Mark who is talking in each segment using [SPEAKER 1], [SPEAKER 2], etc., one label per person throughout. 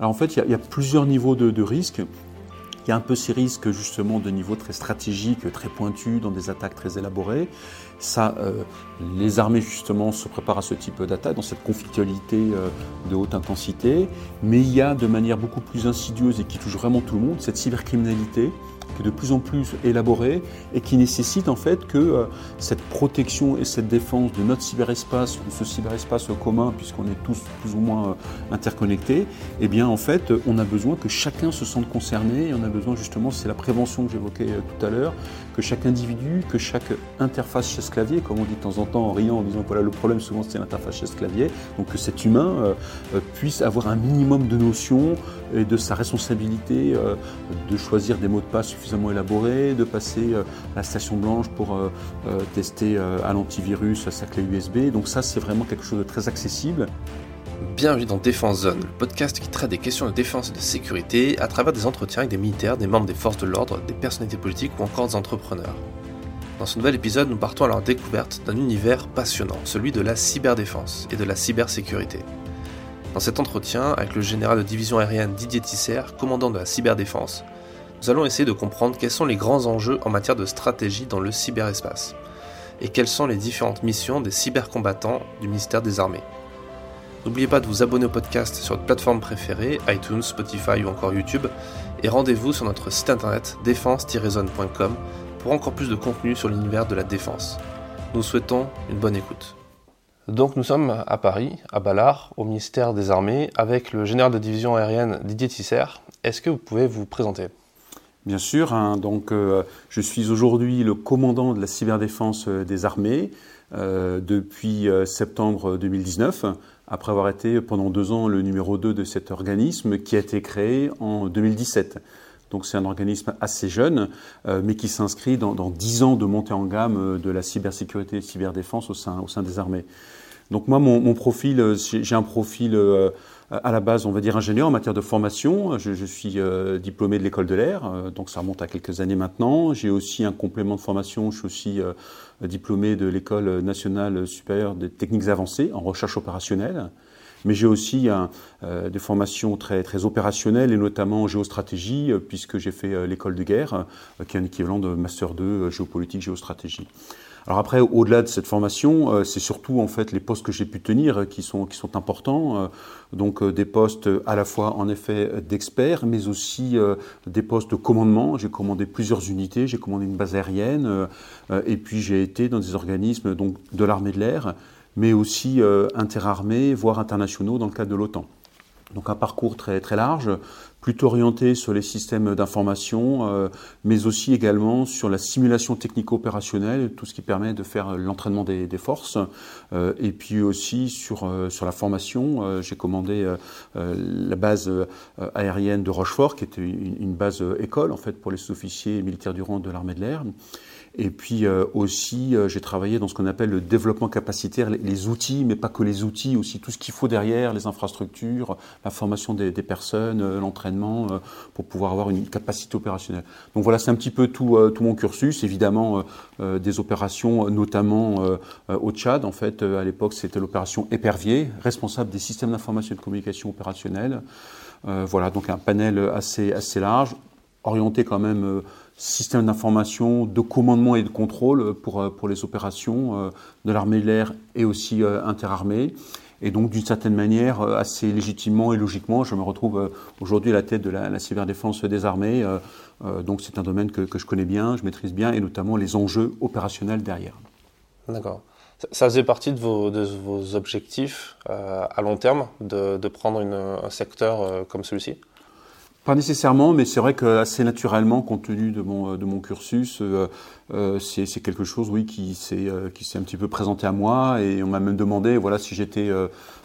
[SPEAKER 1] Alors en fait, il y, a plusieurs niveaux de, risques. Il y a un peu ces risques justement de niveau très stratégique, très pointu, dans des attaques très élaborées. Ça, euh, les armées justement se préparent à ce type d'attaque, dans cette conflictualité euh, de haute intensité. Mais il y a de manière beaucoup plus insidieuse et qui touche vraiment tout le monde, cette cybercriminalité qui est de plus en plus élaborée et qui nécessite en fait que euh, cette protection et cette défense de notre cyberespace, de ce cyberespace commun, puisqu'on est tous plus ou moins euh, interconnectés, eh bien en fait, on a besoin que chacun se sente concerné on a besoin justement, c'est la prévention que j'évoquais euh, tout à l'heure, que chaque individu, que chaque interface chaise-clavier, comme on dit de temps en temps en riant en disant voilà le problème souvent c'est l'interface chaise-clavier, donc que cet humain puisse avoir un minimum de notions et de sa responsabilité de choisir des mots de passe suffisamment élaboré, de passer euh, à la station blanche pour euh, euh, tester à l'antivirus sa clé USB. Donc ça, c'est vraiment quelque chose de très accessible.
[SPEAKER 2] Bienvenue dans Défense Zone, le podcast qui traite des questions de défense et de sécurité à travers des entretiens avec des militaires, des membres des forces de l'ordre, des personnalités politiques ou encore des entrepreneurs. Dans ce nouvel épisode, nous partons à leur découverte d'un univers passionnant, celui de la cyberdéfense et de la cybersécurité. Dans cet entretien, avec le général de division aérienne Didier Tisser, commandant de la cyberdéfense, nous allons essayer de comprendre quels sont les grands enjeux en matière de stratégie dans le cyberespace et quelles sont les différentes missions des cybercombattants du ministère des Armées. N'oubliez pas de vous abonner au podcast sur votre plateforme préférée, iTunes, Spotify ou encore YouTube, et rendez-vous sur notre site internet défense-zone.com pour encore plus de contenu sur l'univers de la défense. Nous souhaitons une bonne écoute. Donc nous sommes à Paris, à Ballard, au ministère des Armées, avec le général de division aérienne Didier Tisser. Est-ce que vous pouvez vous présenter?
[SPEAKER 1] Bien sûr, hein, donc euh, je suis aujourd'hui le commandant de la cyberdéfense euh, des armées euh, depuis septembre 2019, après avoir été pendant deux ans le numéro 2 de cet organisme qui a été créé en 2017. Donc c'est un organisme assez jeune, mais qui s'inscrit dans, dix ans de montée en gamme de la cybersécurité et cyberdéfense au sein, au sein des armées. Donc moi, mon, profil, j'ai un profil euh, à la base, on va dire ingénieur en matière de formation. Je, suis euh, diplômé de l'école de l'air, euh, donc ça remonte à quelques années maintenant. J'ai aussi un complément de formation. Je suis aussi diplômé de l'école nationale supérieure des techniques avancées en recherche opérationnelle. Mais j'ai aussi des formations très, très opérationnelles et notamment en géostratégie, puisque j'ai fait l'école de guerre, qui est un équivalent de Master 2 géopolitique, géostratégie. Alors après, au-delà de cette formation, euh, c'est surtout en fait les postes que j'ai pu tenir euh, qui sont, qui sont importants. Euh, donc des postes à la fois en effet d'experts, mais aussi des postes de commandement. J'ai commandé plusieurs unités, j'ai commandé une base aérienne, et puis j'ai été dans des organismes donc de l'armée de l'air, mais aussi interarmés, voire internationaux dans le cadre de l'OTAN. Donc un parcours très, très large, plutôt orienté sur les systèmes d'information, euh, mais aussi également sur la simulation technico-opérationnelle, tout ce qui permet de faire l'entraînement des, des, forces, euh, et puis aussi sur, euh, sur la formation. J'ai commandé la base aérienne de Rochefort, qui était une, une base école en fait pour les sous-officiers militaires du rang de l'armée de l'air. Et puis euh, aussi, euh, j'ai travaillé dans ce qu'on appelle le développement capacitaire, les, outils, mais pas que les outils, aussi tout ce qu'il faut derrière, les infrastructures, la formation des, personnes, euh, l'entraînement, pour pouvoir avoir une capacité opérationnelle. Donc voilà, c'est un petit peu tout, mon cursus. Évidemment, des opérations, notamment au Tchad. En fait, à l'époque, c'était l'opération Épervier, responsable des systèmes d'information et de communication opérationnelle. voilà, donc un panel assez, assez large, orienté quand même système d'information, de commandement et de contrôle pour, euh, pour les opérations euh, de l'armée de l'air et aussi euh, interarmée. Et donc, d'une certaine manière, assez légitimement et logiquement, je me retrouve aujourd'hui à la tête de la, cyberdéfense des armées. donc, c'est un domaine que, je connais bien, je maîtrise bien, et notamment les enjeux opérationnels derrière.
[SPEAKER 2] D'accord. Ça faisait partie de vos, objectifs à long terme de, de prendre un secteur comme celui-ci?
[SPEAKER 1] Pas nécessairement, mais c'est vrai que assez naturellement, compte tenu de mon, mon cursus, euh, euh, c'est quelque chose, oui, qui s'est euh, qui s'est un petit peu présenté à moi, et on m'a même demandé, voilà, si j'étais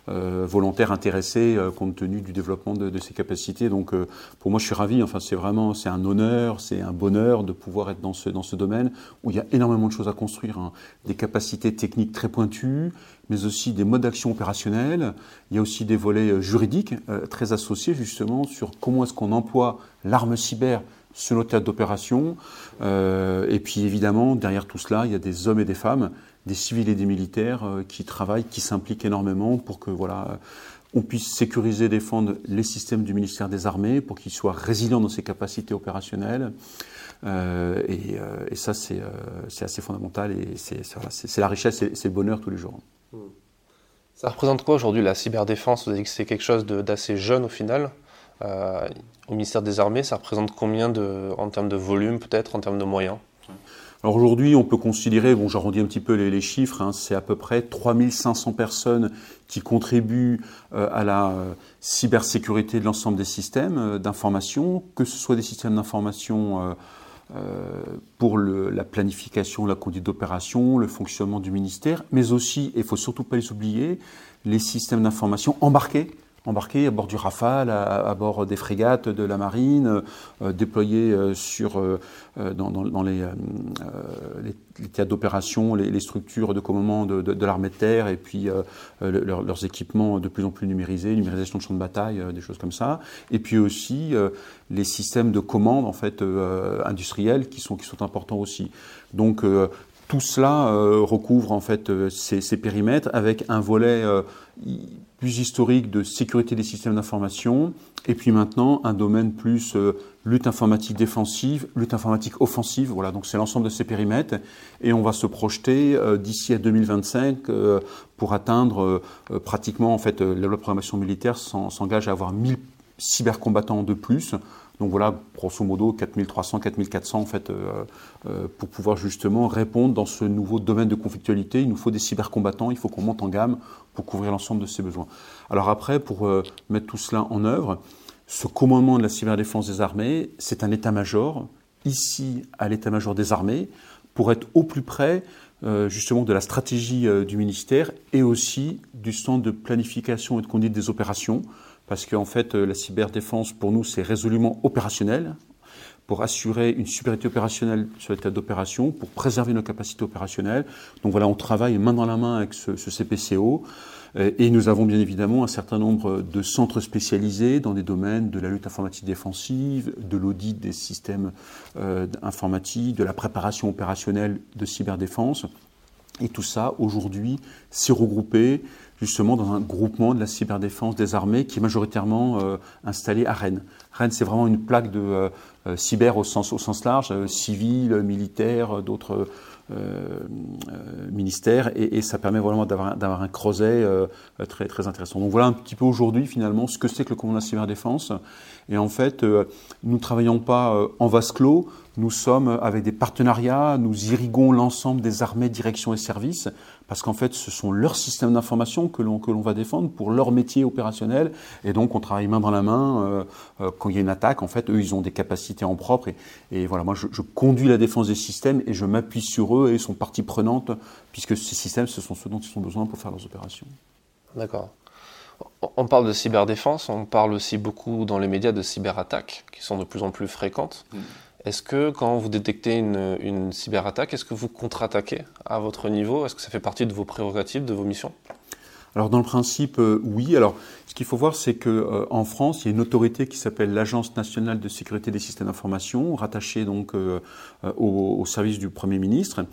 [SPEAKER 1] euh, volontaire intéressé euh, compte tenu du développement de, de ses capacités. Donc euh, pour moi je suis ravi, enfin c'est vraiment c'est un honneur, c'est un bonheur de pouvoir être dans ce, dans ce domaine où il y a énormément de choses à construire, hein. des capacités techniques très pointues, mais aussi des modes d'action opérationnels. Il y a aussi des volets juridiques très associés justement sur comment est-ce qu'on emploie l'arme cyber sur nos théâtres d'opération. Euh, et puis évidemment, derrière tout cela, il y a des hommes et des femmes des civils et des militaires euh, qui travaillent, qui s'impliquent énormément pour que voilà on puisse sécuriser et défendre les systèmes du ministère des Armées pour qu'ils soient résilients dans ses capacités opérationnelles. Euh, et, euh, ça, c'est assez fondamental et c'est la richesse et c'est le bonheur tous les jours. Hmm.
[SPEAKER 2] Ça représente quoi aujourd'hui la cyberdéfense? Vous avez dit que c'est quelque chose d'assez jeune au final. Euh, au ministère des Armées, ça représente combien en termes de volume, peut-être, en termes de moyens?
[SPEAKER 1] Aujourd'hui, on peut considérer, bon j'arrondis un petit peu les, chiffres, hein, c'est à peu près 3500 personnes qui contribuent euh, à la euh, cybersécurité de l'ensemble des systèmes d'information, que ce soit des systèmes d'information pour la planification, la conduite d'opération, le fonctionnement du ministère, mais aussi, et il faut surtout pas les oublier, les systèmes d'information embarqués embarqués à bord du Rafale, à, bord des frégates de la marine, euh, déployés euh, sur, euh, dans, les, théâtres d'opération, les, structures de commandement de, l'armée de terre, et puis leurs équipements de plus en plus numérisés, numérisation de champs de bataille, des choses comme ça. Et puis aussi les systèmes de commande en fait industriels qui sont, qui sont importants aussi. Donc tout cela recouvre en fait ces, périmètres avec un volet plus historique de sécurité des systèmes d'information, et puis maintenant un domaine plus euh, lutte informatique défensive, lutte informatique offensive. Voilà, donc c'est l'ensemble de ces périmètres, et on va se projeter euh, d'ici à 2025 euh, pour atteindre pratiquement en fait la programmation militaire s'engage à avoir 1000 cybercombattants de plus donc voilà, grosso modo, 4300, 4400 en fait, euh, euh, pour pouvoir justement répondre dans ce nouveau domaine de conflictualité. Il nous faut des cybercombattants, il faut qu'on monte en gamme pour couvrir l'ensemble de ces besoins. Alors après, pour euh, mettre tout cela en œuvre, ce commandement de la cyberdéfense des armées, c'est un état-major, ici à l'état-major des armées, pour être au plus près justement de la stratégie du ministère et aussi du centre de planification et de conduite des opérations parce qu'en fait, euh, la cyberdéfense, pour nous, c'est résolument opérationnel, pour assurer une supériorité opérationnelle sur l'état d'opération, pour préserver nos capacités opérationnelles. Donc voilà, on travaille main dans la main avec ce, CPCO. Euh, et nous avons bien évidemment un certain nombre de centres spécialisés dans des domaines de la lutte informatique défensive, de l'audit des systèmes euh, informatiques, de la préparation opérationnelle de cyberdéfense. Et tout ça, aujourd'hui, s'est regroupé justement dans un groupement de la cyberdéfense des armées qui est majoritairement euh, installé à Rennes. Rennes, c'est vraiment une plaque de euh, euh, cyber au sens, large, civil, militaire, d'autres ministères, et, ça permet vraiment d'avoir un creuset très, très intéressant. Donc voilà un petit peu aujourd'hui finalement ce que c'est que le commandement de la cyberdéfense. Et en fait, nous ne travaillons pas en vase clos, nous sommes avec des partenariats, nous irriguons l'ensemble des armées, directions et services, parce qu'en fait, ce sont leurs systèmes d'information que l'on, que l'on va défendre pour leur métier opérationnel. Et donc, on travaille main dans la main. Euh, euh, quand il y a une attaque, en fait, eux, ils ont des capacités en propre. Et, et voilà, moi, je, je, conduis la défense des systèmes et je m'appuie sur eux et ils sont partie prenante, puisque ces systèmes, ce sont ceux dont ils ont besoin pour faire leurs opérations.
[SPEAKER 2] D'accord. On parle de cyberdéfense, on parle aussi beaucoup dans les médias de cyberattaques qui sont de plus en plus fréquentes. Mm. Est-ce que quand vous détectez une, cyberattaque, est-ce que vous contre-attaquez à votre niveau? Est-ce que ça fait partie de vos prérogatives, de vos missions?
[SPEAKER 1] Alors dans le principe, euh, oui. Alors ce qu'il faut voir, c'est que euh, en France, il y a une autorité qui s'appelle l'Agence nationale de sécurité des systèmes d'information, rattachée donc euh, au, au, service du Premier ministre,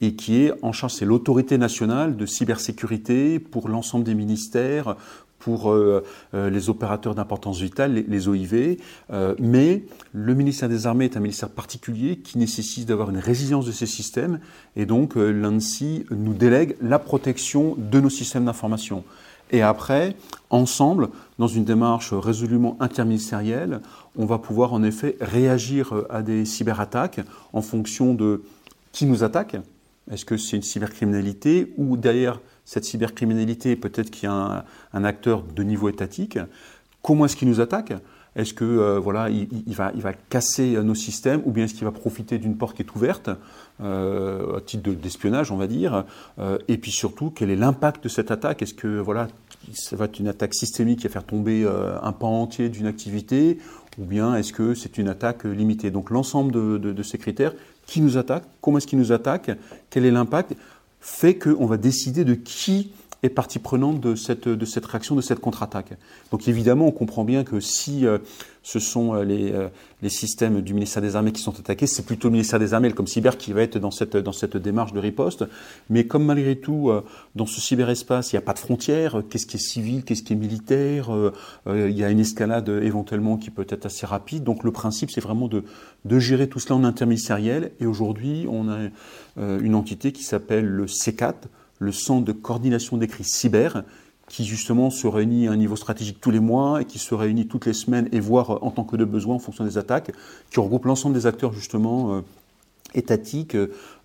[SPEAKER 1] et qui est en charge, c'est l'autorité nationale de cybersécurité pour l'ensemble des ministères, pour euh, euh, les opérateurs d'importance vitale, les, OIV. Euh, mais le ministère des Armées est un ministère particulier qui nécessite d'avoir une résilience de ces systèmes. Et donc, l'ANSI nous délègue la protection de nos systèmes d'information. Et après, ensemble, dans une démarche résolument interministérielle, on va pouvoir en effet réagir à des cyberattaques en fonction de qui nous attaque. Est-ce que c'est une cybercriminalité ou derrière cette cybercriminalité, peut-être qu'il y a un, acteur de niveau étatique. Comment est-ce qu'il nous attaque? Est-ce que euh, voilà, il, va, casser nos systèmes ou bien est-ce qu'il va profiter d'une porte qui est ouverte euh, à titre d'espionnage, on va dire euh, Et puis surtout, quel est l'impact de cette attaque? Est-ce que voilà, ça va être une attaque systémique qui va faire tomber un pan entier d'une activité ou bien est-ce que c'est une attaque limitée? Donc l'ensemble de, de, ces critères, qui nous attaque, comment est-ce qu'il nous attaque, quel est l'impact, fait qu'on va décider de qui est partie prenante de cette, de cette réaction, de cette contre-attaque. Donc évidemment, on comprend bien que si euh, ce sont euh, les, euh, les, systèmes du ministère des Armées qui sont attaqués, c'est plutôt le ministère des Armées, comme cyber, qui va être dans cette, dans cette démarche de riposte. Mais comme malgré tout, dans ce cyberespace, il n'y a pas de frontières, qu'est-ce qui est civil, qu'est-ce qui est militaire, il y a une escalade éventuellement qui peut être assez rapide. Donc le principe, c'est vraiment de, de gérer tout cela en interministériel. Et aujourd'hui, on a une entité qui s'appelle le C4, le Centre de coordination des crises cyber, qui justement se réunit à un niveau stratégique tous les mois et qui se réunit toutes les semaines et voire euh, en tant que de besoin en fonction des attaques, qui regroupe l'ensemble des acteurs justement euh, étatiques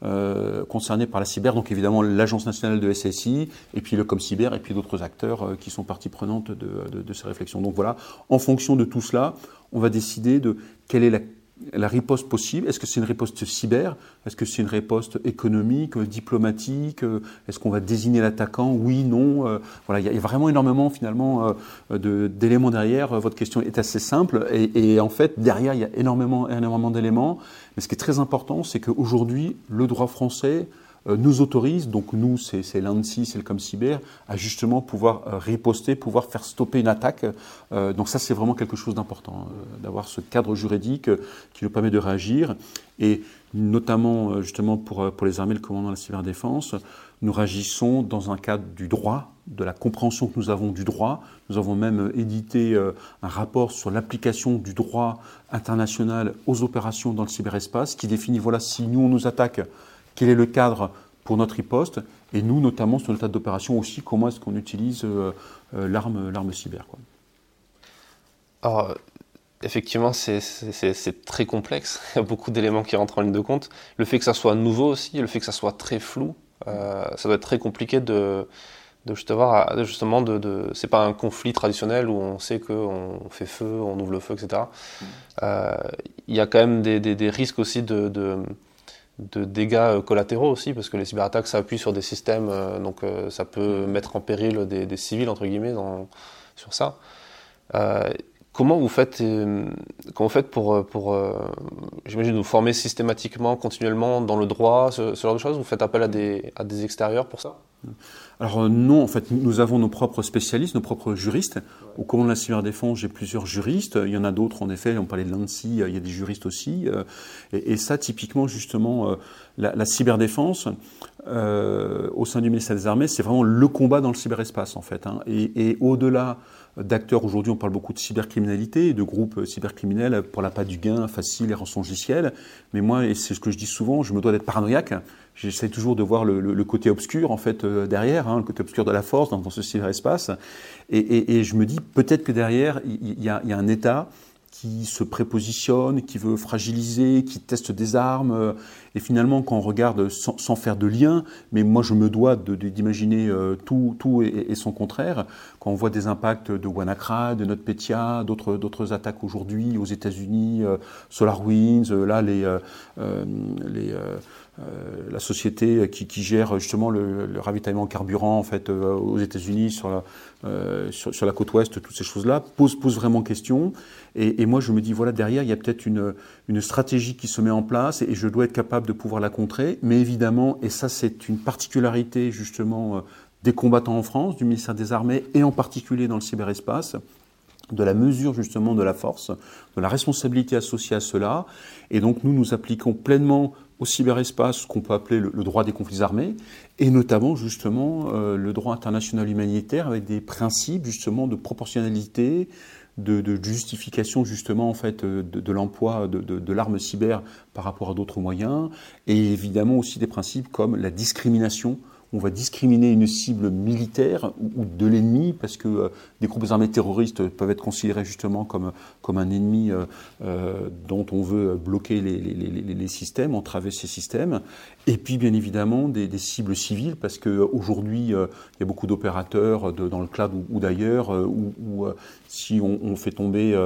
[SPEAKER 1] euh, concernés par la cyber, donc évidemment l'Agence nationale de SSI, et puis le ComCyber, et puis d'autres acteurs qui sont partie prenante de, de, ces réflexions. Donc voilà, en fonction de tout cela, on va décider de quelle est la la riposte possible? Est-ce que c'est une riposte cyber? Est-ce que c'est une riposte économique, euh, diplomatique? Est-ce qu'on va désigner l'attaquant? Oui, non euh, Voilà, il y, a vraiment énormément finalement euh, d'éléments derrière. Votre question est assez simple et, et, en fait derrière il y a énormément, énormément d'éléments. Mais ce qui est très important, c'est qu'aujourd'hui le droit français euh, nous autorise, donc nous, c'est l'ANSI, c'est le ComCyber, à justement pouvoir euh, riposter, pouvoir faire stopper une attaque. Euh, donc ça, c'est vraiment quelque chose d'important, d'avoir ce cadre juridique qui nous permet de réagir. Et notamment, justement, pour, pour les armées, le commandant de la cyberdéfense, nous réagissons dans un cadre du droit, de la compréhension que nous avons du droit. Nous avons même édité un rapport sur l'application du droit international aux opérations dans le cyberespace qui définit, voilà, si nous on nous attaque, quel est le cadre pour notre riposte, et nous, notamment sur le tas d'opération aussi, comment est-ce qu'on utilise euh, euh, l'arme, l'arme cyber. Quoi.
[SPEAKER 2] Alors, effectivement, c'est, très complexe. Il y a beaucoup d'éléments qui rentrent en ligne de compte. Le fait que ça soit nouveau aussi, le fait que ça soit très flou, euh, ça doit être très compliqué de, de justement, de, de, c'est pas un conflit traditionnel où on sait qu'on fait feu, on ouvre le feu, etc. Mmh. Il y a quand même des, des, risques aussi de de dégâts euh, collatéraux aussi, parce que les cyberattaques s'appuient sur des systèmes, euh, donc euh, ça peut mettre en péril des, civils, entre guillemets, sur ça. Comment vous faites, comment vous faites pour, pour j'imagine, vous former systématiquement, continuellement dans le droit, ce, genre de choses? Vous faites appel à des, à des extérieurs pour ça?
[SPEAKER 1] Alors euh, non, en fait, nous avons nos propres spécialistes, nos propres juristes. Au cours de la cyberdéfense, j'ai plusieurs juristes. Il y en a d'autres, en effet. On parlait de l'ANSI, il y a des juristes aussi. Euh, et, ça, typiquement, justement, euh, la, cyberdéfense, au sein du ministère des Armées, c'est vraiment le combat dans le cyberespace, en fait. Hein. Et au-delà d'acteurs. Aujourd'hui, on parle beaucoup de cybercriminalité, de groupes cybercriminels pour la pas du gain facile et rançongiciel. Mais moi, et c'est ce que je dis souvent, je me dois d'être paranoïaque. J'essaie toujours de voir le, côté obscur, en fait, euh, derrière, hein, le côté obscur de la force dans, ce cyberespace. Et, je me dis, peut-être que derrière, il y a un État qui se prépositionne, qui veut fragiliser, qui teste des armes. Euh, et finalement, quand on regarde sans, faire de lien, mais moi je me dois d'imaginer euh, tout, et, son contraire, quand on voit des impacts de WannaCry, de NotPetya, d'autres attaques aujourd'hui aux États-Unis, euh, SolarWinds, là les, les la société qui, qui, gère justement le, le, ravitaillement carburant en fait aux États-Unis sur la, euh, sur, la côte ouest, toutes ces choses-là, posent, posent vraiment question. Et, et, moi, je me dis, voilà, derrière, il y a peut-être une, une stratégie qui se met en place et, je dois être capable de pouvoir la contrer. Mais évidemment, et ça, c'est une particularité justement euh, des combattants en France, du ministère des Armées et en particulier dans le cyberespace, de la mesure justement de la force, de la responsabilité associée à cela. Et donc nous, nous appliquons pleinement au cyberespace ce qu'on peut appeler le, droit des conflits armés, et notamment justement euh, le droit international humanitaire avec des principes justement de proportionnalité, de, justification justement en fait de, de l'emploi de l'arme cyber par rapport à d'autres moyens, et évidemment aussi des principes comme la discrimination on va discriminer une cible militaire ou, de l'ennemi, parce que euh, des groupes armés terroristes peuvent être considérés justement comme, comme un ennemi euh, euh, dont on veut bloquer les, les, les, les, systèmes, entraver ces systèmes. Et puis bien évidemment des, des cibles civiles, parce qu'aujourd'hui il y a beaucoup d'opérateurs dans le cloud ou, d'ailleurs, où, si on, fait tomber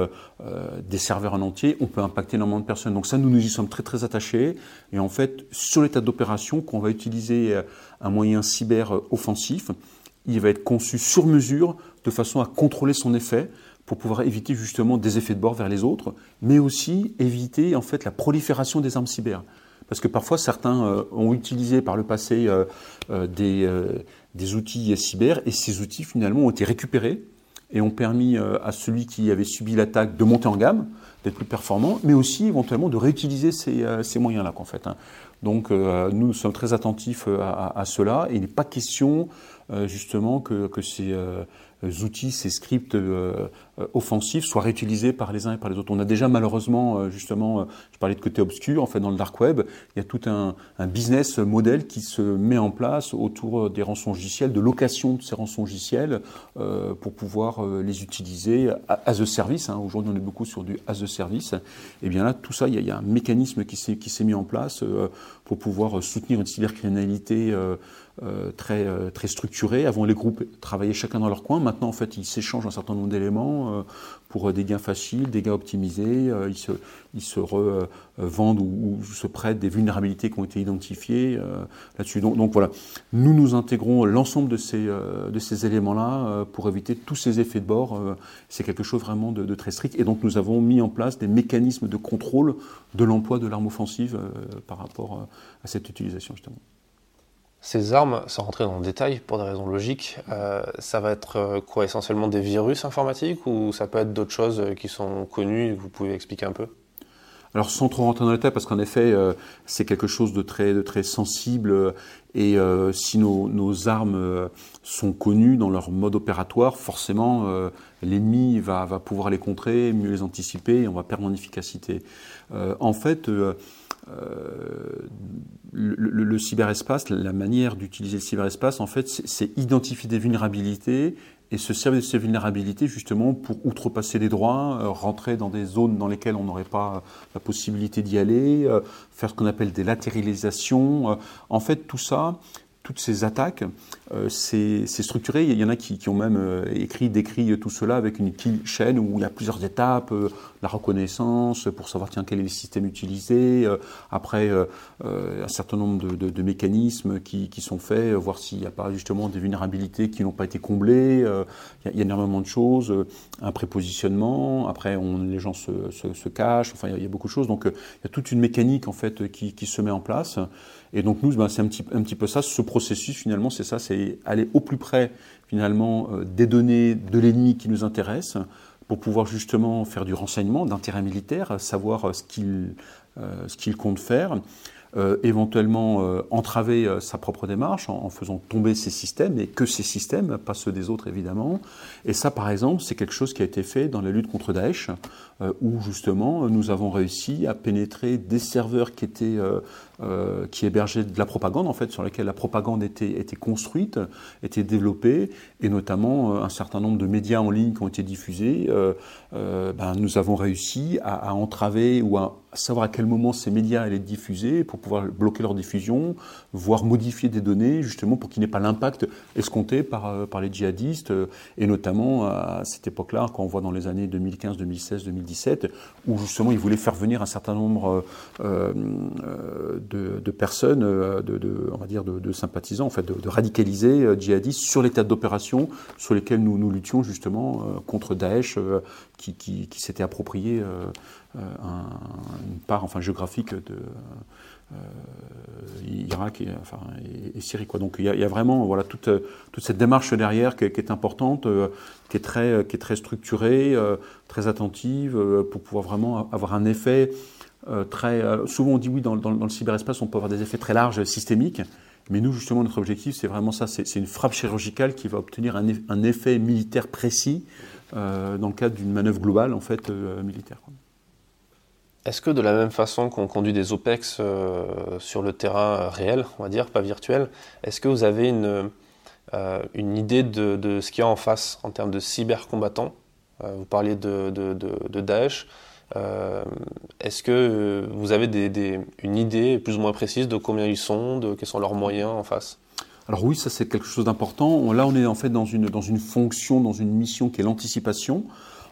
[SPEAKER 1] des serveurs en entier, on peut impacter énormément de personnes. Donc ça, nous nous y sommes très très attachés. Et en fait, sur l'état d'opération qu'on va utiliser un moyen cyber offensif, il va être conçu sur mesure de façon à contrôler son effet pour pouvoir éviter justement des effets de bord vers les autres, mais aussi éviter en fait la prolifération des armes cyber. Parce que parfois certains euh, ont utilisé par le passé euh, euh, des, des outils cyber, et ces outils finalement ont été récupérés et ont permis à celui qui avait subi l'attaque de monter en gamme, d'être plus performant, mais aussi éventuellement de réutiliser ces, ces moyens-là. En fait, hein. Donc nous, nous sommes très attentifs à, à cela, il n'est pas question justement que, que ces outils, ces scripts euh, euh, offensifs soient réutilisés par les uns et par les autres. On a déjà malheureusement, euh, justement, je parlais de côté obscur, en fait dans le dark web, il y a tout un, business model qui se met en place autour des rançongiciels, de location de ces rançongiciels pour pouvoir les utiliser as a service. Hein. Aujourd'hui, on est beaucoup sur du as a service. Et bien là, tout ça, il y a, un mécanisme qui s'est mis en place pour pouvoir soutenir une cybercriminalité très, très structurée. Avant, les groupes travaillaient chacun dans leur coin. Maintenant, en fait, ils s'échangent un certain nombre d'éléments euh, pour des gains faciles, des gains optimisés. Euh, ils se, ils se revendent ou, se prêtent des vulnérabilités qui ont été identifiées euh, là-dessus. Donc, donc, voilà, nous nous intégrons l'ensemble de ces, de ces éléments-là pour éviter tous ces effets de bord. C'est quelque chose vraiment de, de, très strict. Et donc, nous avons mis en place des mécanismes de contrôle de l'emploi de l'arme offensive par rapport à cette utilisation, justement.
[SPEAKER 2] Ces armes, sans rentrer dans le détail pour des raisons logiques, euh, ça va être euh, quoi essentiellement des virus informatiques ou ça peut être d'autres choses euh, qui sont connues et que vous pouvez expliquer un peu?
[SPEAKER 1] Alors sans trop rentrer dans le détail, parce qu'en effet, c'est quelque chose de très, de très sensible, et si nos, nos, armes sont connues dans leur mode opératoire, forcément, l'ennemi va, va pouvoir les contrer, mieux les anticiper, et on va perdre en efficacité. en fait, euh, le, cyberespace, la manière d'utiliser le cyberespace, en fait, c'est identifier des vulnérabilités et se servir de ces vulnérabilités justement pour outrepasser les droits, euh, rentrer dans des zones dans lesquelles on n'aurait pas la possibilité d'y aller, euh, faire ce qu'on appelle des latéralisations. en fait, tout ça, toutes ces attaques, euh, c'est structuré. Il y en a qui, ont même euh, écrit, décrit tout cela avec une chaîne où il y a plusieurs étapes, euh, la reconnaissance pour savoir tiens quel est le système utilisé, après un certain nombre de, mécanismes qui, sont faits, voir s'il n'y a pas justement des vulnérabilités qui n'ont pas été comblées. il, y a, énormément de choses, un prépositionnement. Après, on, les gens se, cachent. Enfin, il y, a, beaucoup de choses. Donc, il y a toute une mécanique en fait qui, qui se met en place. Et donc nous, ben, c'est un petit, peu ça, ce processus finalement, c'est ça, c'est aller au plus près finalement euh, des données de l'ennemi qui nous intéressent pour pouvoir justement faire du renseignement d'intérêt militaire, savoir euh, ce qu'il euh, ce qu'il compte faire, éventuellement entraver sa propre démarche en, faisant tomber ses systèmes, et que ces systèmes, pas ceux des autres évidemment. Et ça, par exemple, c'est quelque chose qui a été fait dans la lutte contre Daesh, où justement nous avons réussi à pénétrer des serveurs qui étaient qui hébergeaient de la propagande en fait, sur laquelle la propagande était, construite, était développée, et notamment un certain nombre de médias en ligne qui ont été diffusés. ben, nous avons réussi à, entraver ou à savoir à quel moment ces médias allaient être diffusés pour pouvoir bloquer leur diffusion, voire modifier des données justement pour qu'il n'y ait pas l'impact escompté par, euh, par les djihadistes, euh, et notamment à cette époque-là, quand on voit dans les années 2015, 2016, 2017, où justement ils voulaient faire venir un certain nombre euh, de, personnes, de, on va dire de, sympathisants, en fait, de, radicalisés djihadistes sur les théâtres d'opération sur lesquels nous, nous luttions justement contre Daesh qui, s'était approprié euh, une part enfin, géographique de euh, Irak et, enfin, et, Syrie. Donc il y, a, vraiment voilà, toute, toute cette démarche derrière qui, est importante, euh, qui, est très, qui est très structurée, très attentive, pour pouvoir vraiment avoir un effet très... souvent on dit oui, dans, le cyberespace, on peut avoir des effets très larges, systémiques. Mais nous, justement, notre objectif, c'est vraiment ça. C'est une frappe chirurgicale qui va obtenir un, effet militaire précis dans le cadre d'une manœuvre globale, en fait, militaire.
[SPEAKER 2] Est-ce que de la même façon qu'on conduit des OPEX euh, sur le terrain réel, on va dire, pas virtuel, est-ce que vous avez une, euh, idée de, ce qu'il y a en face en termes de cybercombattants? Euh, Vous parliez de, de, Daesh. Est-ce que vous avez une idée plus ou moins précise de combien ils sont, de quels sont leurs moyens en face?
[SPEAKER 1] Alors oui, ça c'est quelque chose d'important. Là, on est en fait dans une, dans une fonction, dans une mission qui est l'anticipation.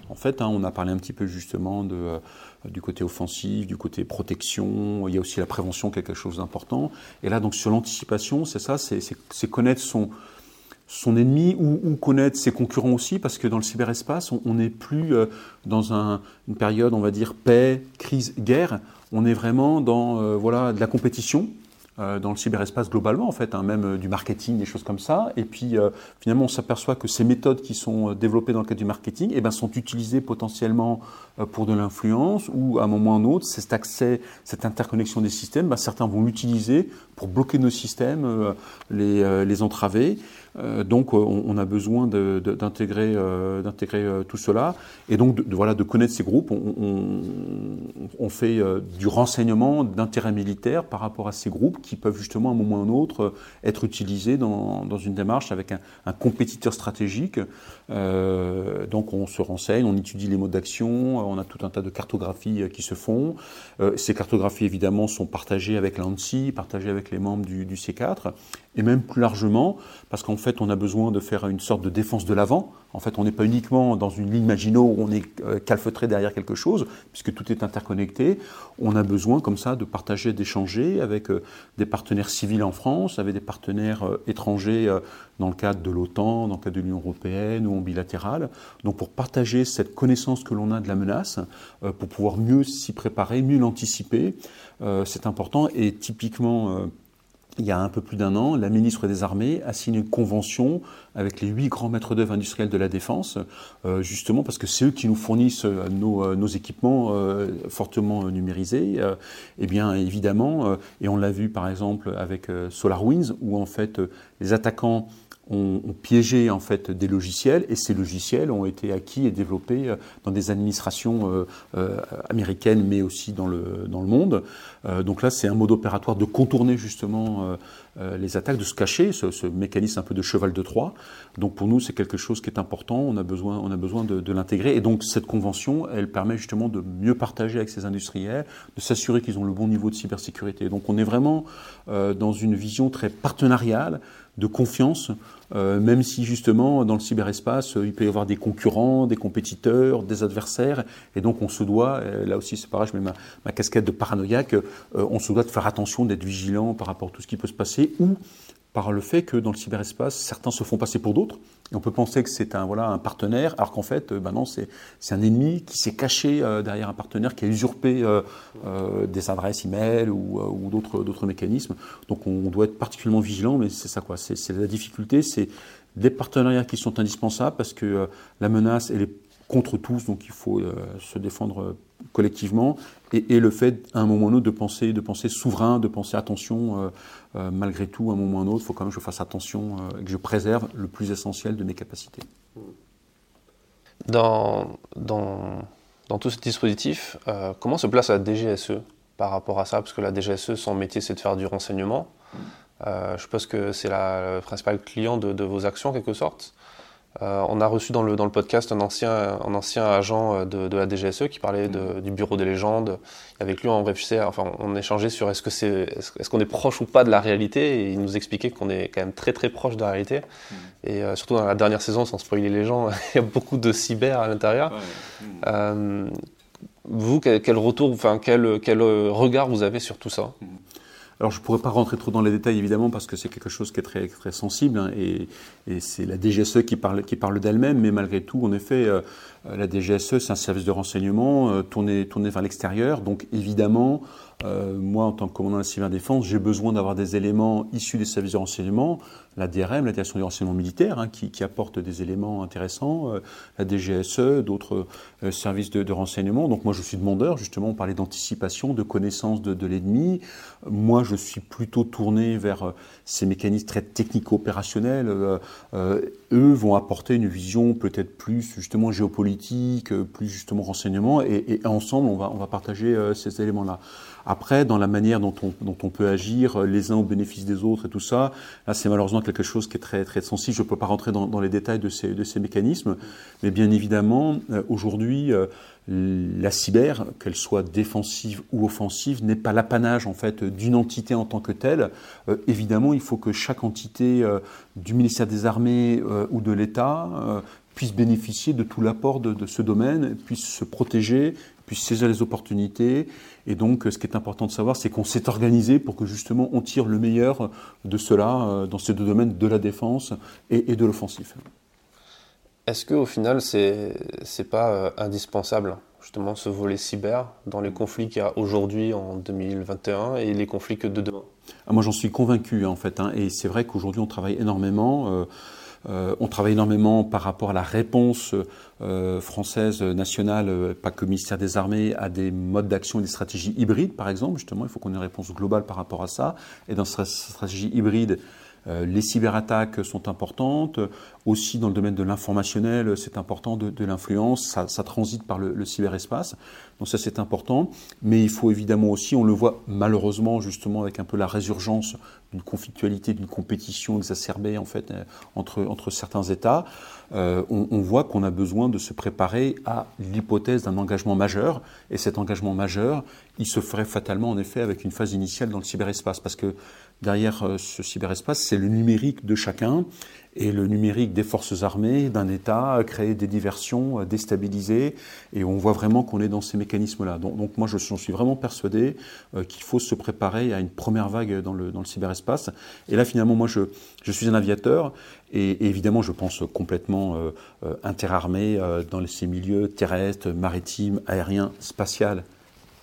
[SPEAKER 1] En fait, hein, on a parlé un petit peu justement de, du côté offensif, du côté protection. Il y a aussi la prévention, quelque chose d'important. Et là, donc sur l'anticipation, c'est ça, c'est connaître son, son ennemi ou, connaître ses concurrents aussi, parce que dans le cyberespace, on n'est plus euh, dans une période, on va dire, paix, crise, guerre. On est vraiment dans euh, voilà, de la compétition euh, dans le cyberespace globalement, en fait, hein, même du marketing, des choses comme ça. Et puis, finalement, on s'aperçoit que ces méthodes qui sont développées dans le cadre du marketing eh ben, sont utilisées potentiellement pour de l'influence ou, à un moment ou à un autre, cet accès, cette interconnexion des systèmes, ben, certains vont l'utiliser pour bloquer nos systèmes, les entraver. Donc, on, a besoin d'intégrer d'intégrer tout cela. Et donc, de, voilà, de connaître ces groupes. On, fait du renseignement d'intérêt militaire par rapport à ces groupes qui peuvent justement à un moment ou à un autre euh, être utilisés dans, une démarche avec un, compétiteur stratégique. Euh, donc on se renseigne, on étudie les modes d'action, on a tout un tas de cartographies euh, qui se font. Euh, ces cartographies évidemment sont partagées avec l'ANSI, partagées avec les membres du C4 et même plus largement, parce qu'en fait, on a besoin de faire une sorte de défense de l'avant. En fait, on n'est pas uniquement dans une ligne Maginot où on est euh, calfeutré derrière quelque chose, puisque tout est interconnecté. On a besoin, comme ça, de partager, d'échanger avec euh, des partenaires civils en France, avec des partenaires euh, étrangers dans le cadre de l'OTAN, dans le cadre de l'Union européenne ou en bilatéral. Donc, pour partager cette connaissance que l'on a de la menace, pour pouvoir mieux s'y préparer, mieux l'anticiper, c'est important. Et typiquement, il y a un peu plus d'un an, la ministre des Armées a signé une convention avec les huit grands maîtres d'œuvre industriels de la défense, euh, justement parce que c'est eux qui nous fournissent euh, nos, euh, nos équipements fortement numérisés. et eh bien, évidemment, et on l'a vu par exemple avec SolarWinds, où en fait les attaquants ont, piégé en fait des logiciels et ces logiciels ont été acquis et développés euh, dans des administrations euh, euh, américaines mais aussi dans le, dans le monde. donc là, c'est un mode opératoire de contourner justement les attaques, de se cacher, ce, mécanisme un peu de cheval de Troie. Donc pour nous, c'est quelque chose qui est important, on a besoin, on a besoin de, de l'intégrer. Et donc cette convention, elle permet justement de mieux partager avec ces industriels, de s'assurer qu'ils ont le bon niveau de cybersécurité. Donc on est vraiment dans une vision très partenariale de confiance, euh, même si justement dans le cyberespace, euh, il peut y avoir des concurrents, des compétiteurs, des adversaires, et donc on se doit, euh, là aussi c'est pareil, je mets ma, casquette de paranoïaque, on se doit de faire attention, d'être vigilant par rapport à tout ce qui peut se passer, ou par le fait que dans le cyberespace, certains se font passer pour d'autres. Et on peut penser que c'est un, voilà, un partenaire, alors qu'en fait, ben non, c'est, c'est un ennemi qui s'est caché euh, derrière un partenaire qui a usurpé euh, euh, des adresses e-mail ou, ou d'autres, d'autres mécanismes. Donc on doit être particulièrement vigilant, mais c'est ça quoi. C'est, c'est la difficulté, c'est des partenariats qui sont indispensables parce que la menace, elle est contre tous, donc il faut se défendre collectivement, et, le fait, à un moment ou un autre, de penser, de penser souverain, de penser attention, euh, euh, malgré tout, à un moment ou un autre, il faut quand même que je fasse attention euh, et que je préserve le plus essentiel de mes capacités.
[SPEAKER 2] Dans, dans, dans tout ce dispositif, comment se place la DGSE par rapport à ça? Parce que la DGSE, son métier, c'est de faire du renseignement. je suppose que c'est le principal client de, de, vos actions, en quelque sorte. Euh, on a reçu dans le, dans le podcast un ancien, un ancien agent euh, de, de la DGSE qui parlait de, du bureau des légendes. Avec lui, on réfléchissait, enfin, on échangeait sur est-ce que c'est, est-ce, qu'on est proche ou pas de la réalité, et il nous expliquait qu'on est quand même très très proche de la réalité. Mm. Et euh, surtout dans la dernière saison, sans spoiler les gens, il y a beaucoup de cyber à l'intérieur. vous, quel, retour, enfin, quel, quel regard vous avez sur tout ça? Mm.
[SPEAKER 1] Alors je ne pourrais pas rentrer trop dans les détails évidemment parce que c'est quelque chose qui est très, sensible hein, et, et c'est la DGSE qui parle, qui parle d'elle-même, mais malgré tout, en effet, euh, la DGSE c'est un service de renseignement euh, tourné, vers l'extérieur, donc évidemment, euh, moi en tant que commandant de la cyberdéfense, j'ai besoin d'avoir des éléments issus des services de renseignement, la DRM, la direction du renseignement militaire, hein, qui, qui, apporte des éléments intéressants, la DGSE, d'autres services de, renseignement. Donc moi je suis demandeur, justement, on parlait d'anticipation, de connaissance de, de l'ennemi. Moi je suis plutôt tourné vers ces mécanismes très technico-opérationnels. Euh, eux vont apporter une vision peut-être plus justement géopolitique, euh, plus justement renseignement, et, ensemble on va, on va partager euh, ces éléments-là. Après, dans la manière dont on, dont on, peut agir les uns au bénéfice des autres et tout ça, là c'est malheureusement quelque chose qui est très, très sensible. Je ne peux pas rentrer dans, les détails de ces, de ces mécanismes, mais bien évidemment, aujourd'hui, la cyber, qu'elle soit défensive ou offensive, n'est pas l'apanage en fait d'une entité en tant que telle. Euh, évidemment, il faut que chaque entité euh, du ministère des Armées euh, ou de l'État puisse bénéficier de tout l'apport de, de, ce domaine, puisse se protéger, puisse saisir les opportunités. Et donc, ce qui est important de savoir, c'est qu'on s'est organisé pour que justement on tire le meilleur de cela dans ces deux domaines de la défense et, et de l'offensif.
[SPEAKER 2] Est-ce qu'au final, c'est n'est pas euh, indispensable justement ce volet cyber dans les conflits qu'il y a aujourd'hui en 2021 et les conflits que de demain?
[SPEAKER 1] Ah, Moi j'en suis convaincu en fait, hein, et c'est vrai qu'aujourd'hui on travaille énormément. Euh, euh, on travaille énormément par rapport à la réponse euh, française nationale, pas que ministère des Armées, à des modes d'action et des stratégies hybrides, par exemple. Justement, il faut qu'on ait une réponse globale par rapport à ça. Et dans cette stratégie hybride, euh, les cyberattaques sont importantes. Aussi, dans le domaine de l'informationnel, c'est important de, l'influence. Ça, transite par le, cyberespace. Donc ça, c'est important. Mais il faut évidemment aussi, on le voit malheureusement justement avec un peu la résurgence d'une conflictualité, d'une compétition exacerbée en fait euh, entre, entre certains États. Euh, on, voit qu'on a besoin de se préparer à l'hypothèse d'un engagement majeur. Et cet engagement majeur, il se ferait fatalement en effet avec une phase initiale dans le cyberespace. Parce que derrière euh, ce cyberespace, c'est le numérique de chacun et le numérique des forces armées d'un État, créer des diversions, euh, déstabiliser, et on voit vraiment qu'on est dans ces mécanismes-là. Donc, moi, je suis vraiment persuadé euh, qu'il faut se préparer à une première vague dans le, dans le cyberespace. Et là, finalement, moi, je, je suis un aviateur, et, évidemment, je pense complètement euh, interarmé dans ces milieux terrestres, maritimes, aériens, spatial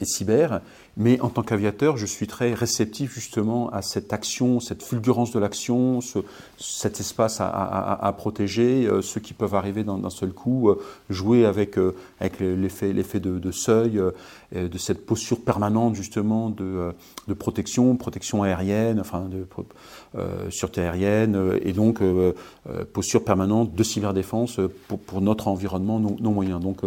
[SPEAKER 1] et cyber. Mais en tant qu'aviateur, je suis très réceptif justement à cette action, cette fulgurance de l'action, ce, cet espace à, protéger, euh, ceux qui peuvent arriver d'un seul coup, euh, jouer avec, euh, avec l'effet de, seuil, de cette posture permanente justement de, de protection, protection aérienne, enfin de sûreté aérienne, et donc posture permanente de cyberdéfense pour, pour notre environnement non, non moyen. Donc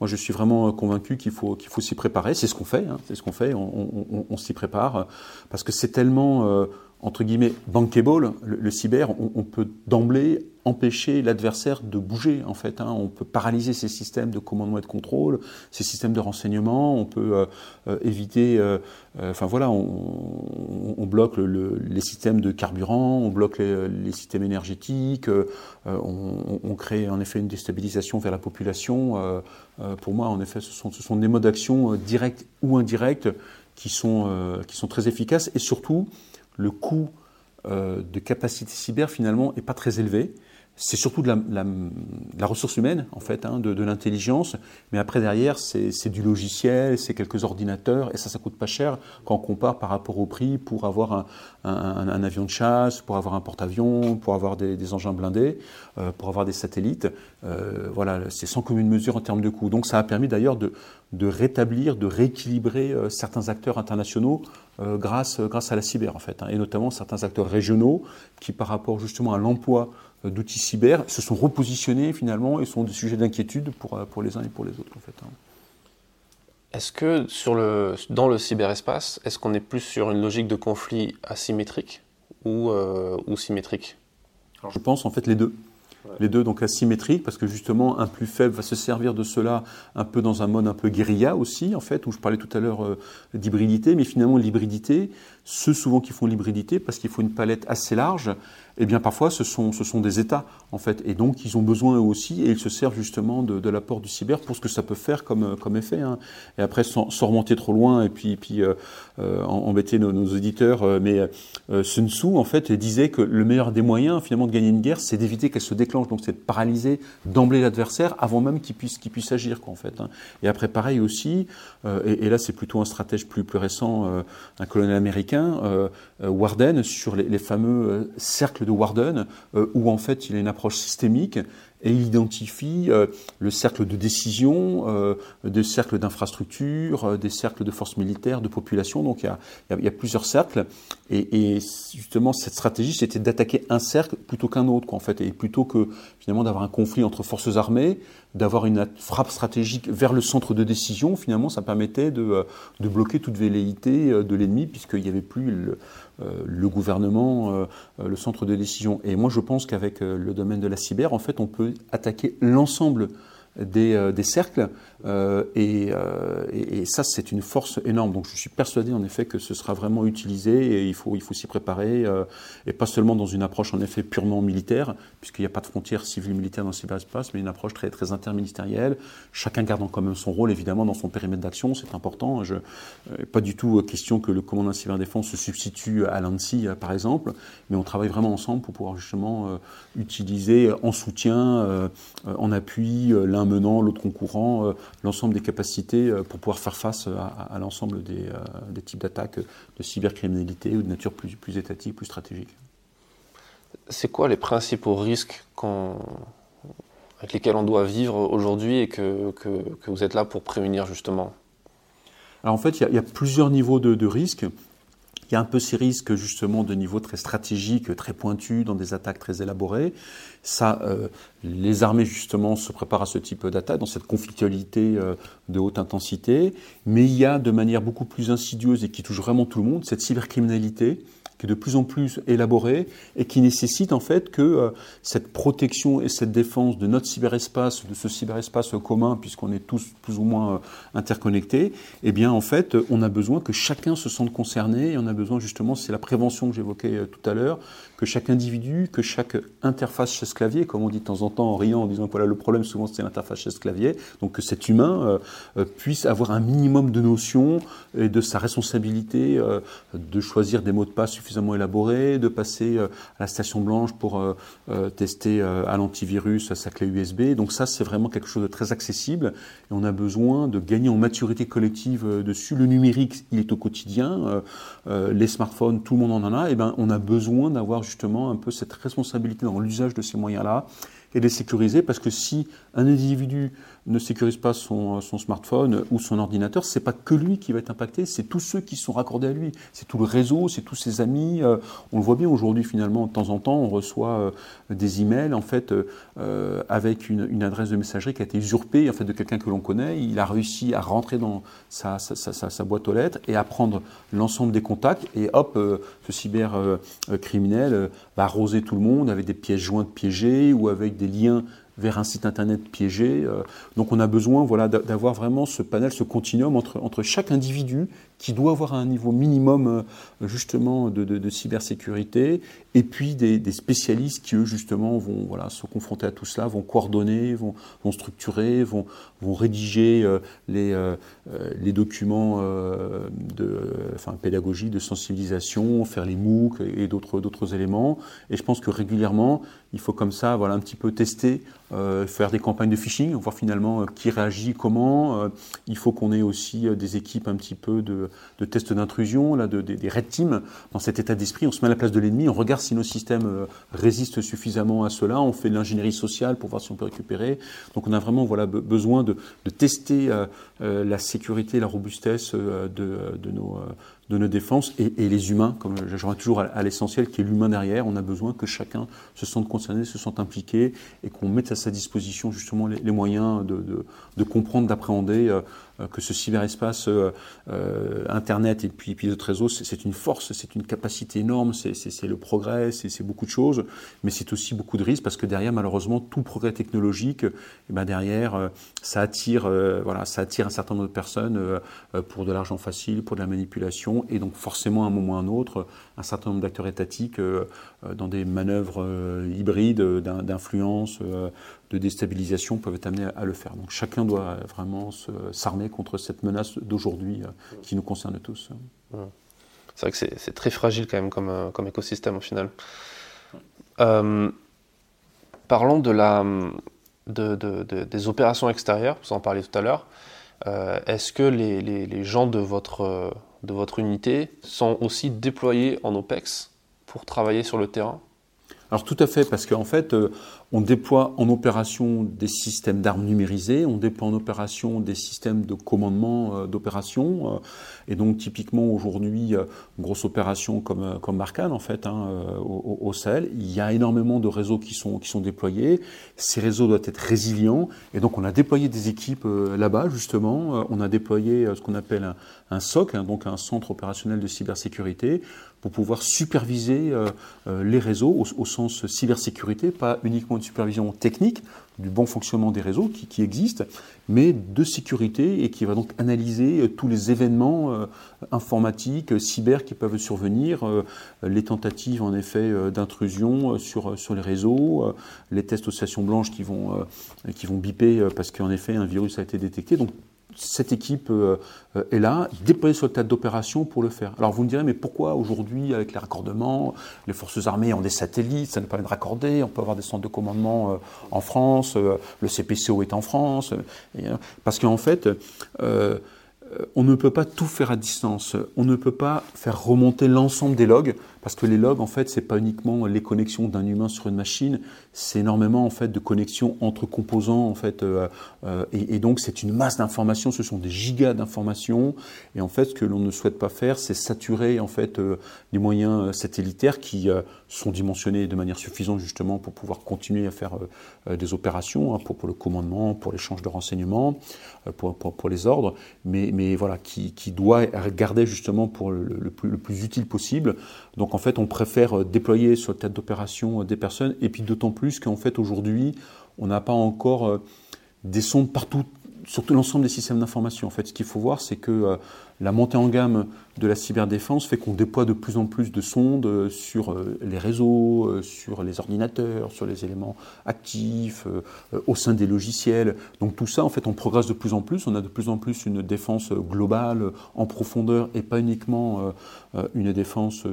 [SPEAKER 1] moi je suis vraiment convaincu qu'il faut, qu'il faut s'y préparer, c'est ce qu'on fait, hein, c'est ce qu'on fait. On, s'y prépare, parce que c'est tellement, euh, entre guillemets, bankable, le, cyber, on, peut d'emblée empêcher l'adversaire de bouger, en fait. Hein. On peut paralyser ces systèmes de commandement et de contrôle, ces systèmes de renseignement, on peut euh, euh, éviter, enfin voilà, on, bloque les systèmes de carburant, on bloque les, systèmes énergétiques, on, crée en effet une déstabilisation vers la population. pour moi, en effet, ce sont, des modes d'action directs ou indirects qui sont, euh, qui sont très efficaces et surtout le coût euh, de capacité cyber finalement n'est pas très élevé c'est surtout de la, ressource humaine, en fait, hein, de, l'intelligence. Mais après, derrière, c'est du logiciel, c'est quelques ordinateurs, et ça, ça coûte pas cher quand on compare par rapport au prix pour avoir un, avion de chasse, pour avoir un porte-avions, pour avoir des, engins blindés, euh, pour avoir des satellites. Euh, voilà, c'est sans commune mesure en termes de coûts. Donc, ça a permis d'ailleurs de, rétablir, de rééquilibrer certains acteurs internationaux grâce, grâce à la cyber, en fait, hein, et notamment certains acteurs régionaux qui, par rapport justement à l'emploi euh, d'outils cyber se sont repositionnés finalement et sont des sujets d'inquiétude pour, euh, pour les uns et pour les autres en fait. Hein.
[SPEAKER 2] Est-ce que sur le, dans le cyberespace, est-ce qu'on est plus sur une logique de conflit asymétrique ou, euh, ou symétrique?
[SPEAKER 1] Alors, Je pense en fait les deux. Les deux donc asymétriques parce que justement un plus faible va se servir de cela un peu dans un mode un peu guérilla aussi en fait où je parlais tout à l'heure d'hybridité mais finalement l'hybridité ceux souvent qui font l'hybridité parce qu'il faut une palette assez large eh bien parfois ce sont, ce sont des États en fait, et donc ils ont besoin eux aussi, et ils se servent justement de, l'apport du cyber pour ce que ça peut faire comme, comme effet. Hein. Et après, sans, sans, remonter trop loin et puis, puis euh, euh embêter nos, auditeurs, euh, mais euh, Sun Tzu en fait disait que le meilleur des moyens finalement de gagner une guerre, c'est d'éviter qu'elle se déclenche, donc c'est de paralyser d'emblée l'adversaire avant même qu'il puisse, puisse agir quoi, en fait. Hein. Et après pareil aussi, et, et, là c'est plutôt un stratège plus, plus récent, un colonel américain, Warden, sur les, fameux cercles de Warden, euh, où en fait il a une approche systémique et il identifie euh, le cercle de décision, euh, des cercles d'infrastructure, des cercles de forces militaires, de population. Donc il y a, plusieurs cercles. Et, justement, cette stratégie, c'était d'attaquer un cercle plutôt qu'un autre, en fait. Et plutôt que finalement d'avoir un conflit entre forces armées, d'avoir une frappe stratégique vers le centre de décision, finalement, ça permettait de, de bloquer toute velléité de l'ennemi, puisqu'il n'y avait plus le, euh, gouvernement, euh, le centre de décision. Et moi, je pense qu'avec euh, le domaine de la cyber, en fait, on peut attaquer l'ensemble des, cercles euh, euh, et, et, ça, c'est une force énorme. Donc, je suis persuadé en effet que ce sera vraiment utilisé et il faut, il faut s'y préparer euh, et pas seulement dans une approche en effet purement militaire, puisqu'il n'y a pas de frontières civiles militaires dans le cyberespace, mais une approche très, très interministérielle. Chacun gardant quand même son rôle, évidemment, dans son périmètre d'action, c'est important. Je, pas du tout question que le commandant de cyberdéfense se substitue à l'ANSI, par exemple, mais on travaille vraiment ensemble pour pouvoir justement utiliser en soutien, en appui, l'un menant, l'autre concourant, l'ensemble des capacités pour pouvoir faire face à, l'ensemble des, types d'attaques de cybercriminalité ou de nature plus, plus étatique, plus stratégique.
[SPEAKER 2] C'est quoi les principaux risques avec lesquels on doit vivre aujourd'hui et que, vous êtes là pour prévenir justement?
[SPEAKER 1] Alors en fait, il y, a plusieurs niveaux de, de risques. Il y a un peu ces risques justement de niveau très stratégique, très pointu, dans des attaques très élaborées. Ça, euh, les armées justement se préparent à ce type d'attaque, dans cette conflictualité euh, de haute intensité. Mais il y a de manière beaucoup plus insidieuse et qui touche vraiment tout le monde, cette cybercriminalité qui est de plus en plus élaborée et qui nécessite en fait que euh, cette protection et cette défense de notre cyberespace, de ce cyberespace commun, puisqu'on est tous plus ou moins euh, interconnectés, eh bien en fait, on a besoin que chacun se sente concerné et on a besoin justement, c'est la prévention que j'évoquais euh, tout à l'heure, que chaque individu, que chaque interface chaise-clavier, comme on dit de temps en temps en riant, en disant que voilà, le problème souvent c'est l'interface chaise-clavier, donc que cet humain puisse avoir un minimum de notions et de sa responsabilité de choisir des mots de passe suffisamment élaboré, de passer euh, à la station blanche pour euh, euh, tester à l'antivirus sa clé USB. Donc ça, c'est vraiment quelque chose de très accessible et on a besoin de gagner en maturité collective dessus. Le numérique, il est au quotidien. les smartphones, tout le monde en a. Et ben, on a besoin d'avoir justement un peu cette responsabilité dans l'usage de ces moyens-là et les sécuriser parce que si un individu ne sécurise pas son, smartphone ou son ordinateur, c'est pas que lui qui va être impacté, c'est tous ceux qui sont raccordés à lui, c'est tout le réseau, c'est tous ses amis. Euh, on le voit bien aujourd'hui finalement, de temps en temps, on reçoit euh, des emails en fait euh, avec une, adresse de messagerie qui a été usurpée en fait de quelqu'un que l'on connaît. Il a réussi à rentrer dans sa, sa, boîte aux lettres et à prendre l'ensemble des contacts et hop, ce cyber criminel va arroser tout le monde avec des pièces jointes piégées ou avec des liens vers un site internet piégé. Euh, donc on a besoin voilà, d'avoir vraiment ce panel, ce continuum entre, entre chaque individu qui doit avoir un niveau minimum euh, justement de, cybersécurité, et puis des, spécialistes qui eux justement vont voilà, se confronter à tout cela, vont coordonner, vont, structurer, vont, rédiger euh, les, euh, les documents de enfin, pédagogie, de sensibilisation, faire les MOOC et d'autres, d'autres éléments. Et je pense que régulièrement, il faut comme ça voilà, un petit peu tester, faire des campagnes de phishing, voir finalement qui réagit, comment. il faut qu'on ait aussi des équipes un petit peu de de, tests d'intrusion, là, de, des red teams, dans cet état d'esprit, on se met à la place de l'ennemi, on regarde si nos systèmes euh, résistent suffisamment à cela, on fait de l'ingénierie sociale pour voir si on peut récupérer. Donc on a vraiment voilà, besoin de, tester euh, euh, la sécurité, la robustesse de, de nos de nos défenses et, les humains, comme je toujours à, l'essentiel qui est l'humain derrière. On a besoin que chacun se sente concerné, se sente impliqué et qu'on mette à sa disposition justement les, moyens de, de, comprendre, d'appréhender euh, que ce cyberespace euh, euh, Internet et puis, puis d'autres réseaux, c'est une force, c'est une capacité énorme, c'est le progrès, c'est beaucoup de choses, mais c'est aussi beaucoup de risques parce que derrière, malheureusement, tout progrès technologique, et eh ben derrière, ça attire, voilà, ça attire un certain nombre de personnes pour de l'argent facile, pour de la manipulation et donc forcément à un moment ou à un autre, un certain nombre d'acteurs étatiques euh, euh, dans des manœuvres euh, hybrides d'influence, de déstabilisation peuvent être amenés à le faire. Donc chacun doit vraiment s'armer contre cette menace d'aujourd'hui qui nous concerne tous.
[SPEAKER 2] C'est vrai que c'est très fragile quand même comme, comme écosystème au final. parlons de la, de, de, des opérations extérieures, vous en parliez tout à l'heure. Est-ce que les, les, les, gens de votre, de votre unité sont aussi déployés en OPEX? Pour travailler sur le terrain?
[SPEAKER 1] Alors tout à fait, parce qu'en fait, euh, on déploie en opération des systèmes d'armes numérisés, on déploie en opération des systèmes de commandement euh, d'opération. Euh, et donc typiquement aujourd'hui, une grosse opération comme, comme en fait, hein, au, Sahel, il y a énormément de réseaux qui sont, qui sont déployés. Ces réseaux doivent être résilients. Et donc on a déployé des équipes là-bas justement. On a déployé ce qu'on appelle un, un SOC, hein, donc un centre opérationnel de cybersécurité, pour pouvoir superviser euh, euh, les réseaux au, sens cybersécurité, pas uniquement une supervision technique du bon fonctionnement des réseaux qui, qui existent, mais de sécurité et qui va donc analyser euh, tous les événements informatiques, cyber qui peuvent survenir, les tentatives en effet d'intrusion sur, sur les réseaux, les tests aux stations blanches qui vont, qui vont biper parce qu'en effet un virus a été détecté. Donc cette équipe est là, déployée sur le théâtre d'opération pour le faire. Alors vous me direz, mais pourquoi aujourd'hui, avec les raccordements, les forces armées ont des satellites, ça nous permet de raccorder, on peut avoir des centres de commandement en France, le CPCO est en France, parce qu'en fait, on ne peut pas tout faire à distance. On ne peut pas faire remonter l'ensemble des logs. Parce que les logs, en fait, c'est pas uniquement les connexions d'un humain sur une machine, c'est énormément en fait de connexions entre composants, en fait, euh, euh, et, donc c'est une masse d'informations. Ce sont des gigas d'informations, et en fait, ce que l'on ne souhaite pas faire, c'est saturer en euh, les moyens satellitaires qui sont dimensionnés de manière suffisante justement pour pouvoir continuer à faire des opérations, hein, pour, le commandement, pour l'échange de renseignements, pour, pour, les ordres, mais, voilà, qui, doit garder justement pour le, plus, le plus utile possible. Donc en fait, on préfère euh, déployer sur le théâtre d'opération euh, des personnes, et puis d'autant plus qu'en fait aujourd'hui, on n'a pas encore euh, des sondes partout sur tout l'ensemble des systèmes d'information. En fait, ce qu'il faut voir, c'est que la montée en gamme de la cyberdéfense fait qu'on déploie de plus en plus de sondes euh, sur euh, les réseaux, euh, sur les ordinateurs, sur les éléments actifs, au sein des logiciels. Donc tout ça, en fait, on progresse de plus en plus. On a de plus en plus une défense globale, en profondeur, et pas uniquement une défense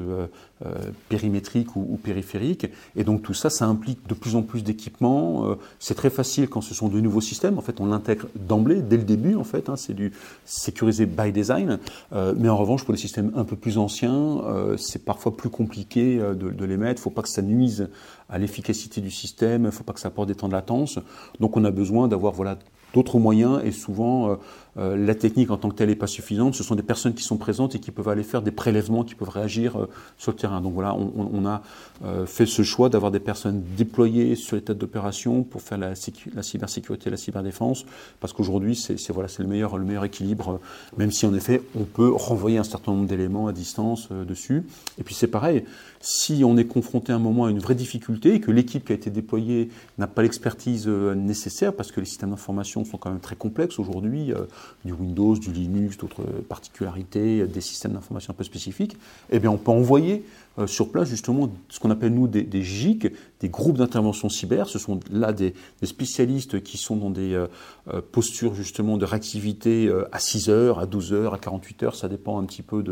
[SPEAKER 1] périmétrique ou, périphérique. Et donc tout ça, ça implique de plus en plus d'équipements. C'est très facile quand ce sont de nouveaux systèmes. En fait, on l'intègre d'emblée, dès le début. En fait, hein. c'est du sécurisé by design. Mais en revanche, pour les systèmes un peu plus anciens, euh, c'est parfois plus compliqué euh, de, les mettre. Il ne faut pas que ça nuise à l'efficacité du système, il ne faut pas que ça apporte des temps de latence. Donc on a besoin d'avoir voilà, d'autres moyens et souvent euh, la technique en tant que telle n'est pas suffisante. Ce sont des personnes qui sont présentes et qui peuvent aller faire des prélèvements, qui peuvent réagir euh, sur le terrain. Donc voilà, on, a euh, fait ce choix d'avoir des personnes déployées sur les têtes d'opération pour faire la, la, cybersécurité la cyberdéfense, parce qu'aujourd'hui, c'est voilà, le meilleur, le meilleur équilibre, même si en effet, on peut renvoyer un certain nombre d'éléments à distance dessus. Et puis c'est pareil, si on est confronté à un moment à une vraie difficulté et que l'équipe qui a été déployée n'a pas l'expertise nécessaire, parce que les systèmes d'information sont quand même très complexes aujourd'hui, du Windows, du Linux, d'autres particularités, des systèmes d'information un peu spécifiques, eh bien on peut envoyer euh, sur place justement ce qu'on appelle nous des, des, GIC, des groupes d'intervention cyber. Ce sont là des, spécialistes qui sont dans des euh, euh, postures justement de réactivité à 6 heures, à 12 heures, à 48 heures, ça dépend un petit peu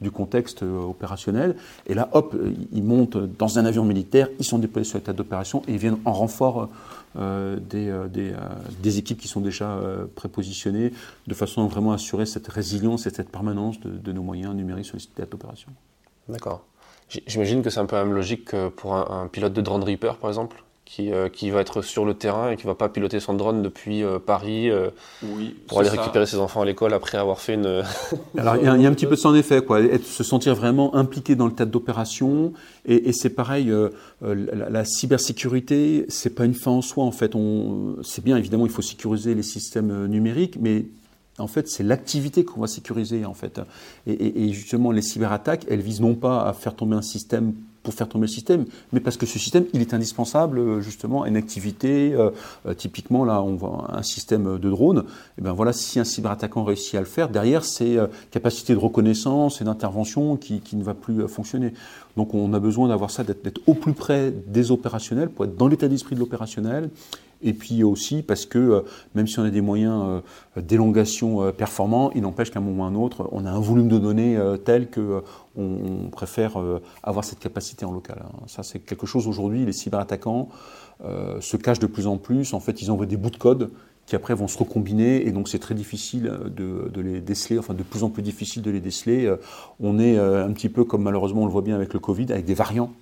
[SPEAKER 1] du contexte opérationnel. Et là, hop, ils montent dans un avion militaire, ils sont déployés sur l'état d'opération et ils viennent en renfort des, équipes qui sont déjà prépositionnées, de façon à vraiment assurer cette résilience et cette permanence de, nos moyens numériques sur les théâtres d'opération.
[SPEAKER 2] D'accord. J'imagine que c'est un peu la même logique que pour un, un pilote de drone Reaper, par exemple qui, euh, qui, va être sur le terrain et qui va pas piloter son drone depuis euh, Paris euh, oui, pour aller récupérer ses enfants à l'école après avoir fait une.
[SPEAKER 1] Alors il y, a, un petit peu de ça en effet, quoi, être, se sentir vraiment impliqué dans le tas d'opération et, et c'est pareil, la, la, cybersécurité, c'est pas une fin en soi en fait. On, c'est bien évidemment, il faut sécuriser les systèmes numériques, mais en fait, c'est l'activité qu'on va sécuriser, en fait. Et, justement, les cyberattaques, elles visent non pas à faire tomber un système pour faire tomber le système, mais parce que ce système, il est indispensable euh, justement à une activité. Euh, euh, typiquement, là, on voit un système de drone. Et eh ben voilà, si un cyberattaquant réussit à le faire, derrière, c'est capacité de reconnaissance et d'intervention qui, qui, ne va plus fonctionner. Donc, on a besoin d'avoir ça, d'être au plus près des opérationnels pour être dans l'état d'esprit de l'opérationnel et puis aussi parce que euh, même si on a des moyens euh, d'élongation euh, performants, il n'empêche qu'à un moment ou à un autre, on a un volume de données tel que on, préfère avoir cette capacité en local. Hein. Ça, c'est quelque chose aujourd'hui, les cyberattaquants se cachent de plus en plus. En fait, ils envoient des bouts de code qui après vont se recombiner et donc c'est très difficile de, de, les déceler, enfin de plus en plus difficile de les déceler. On est un petit peu comme malheureusement on le voit bien avec le Covid, avec des variants.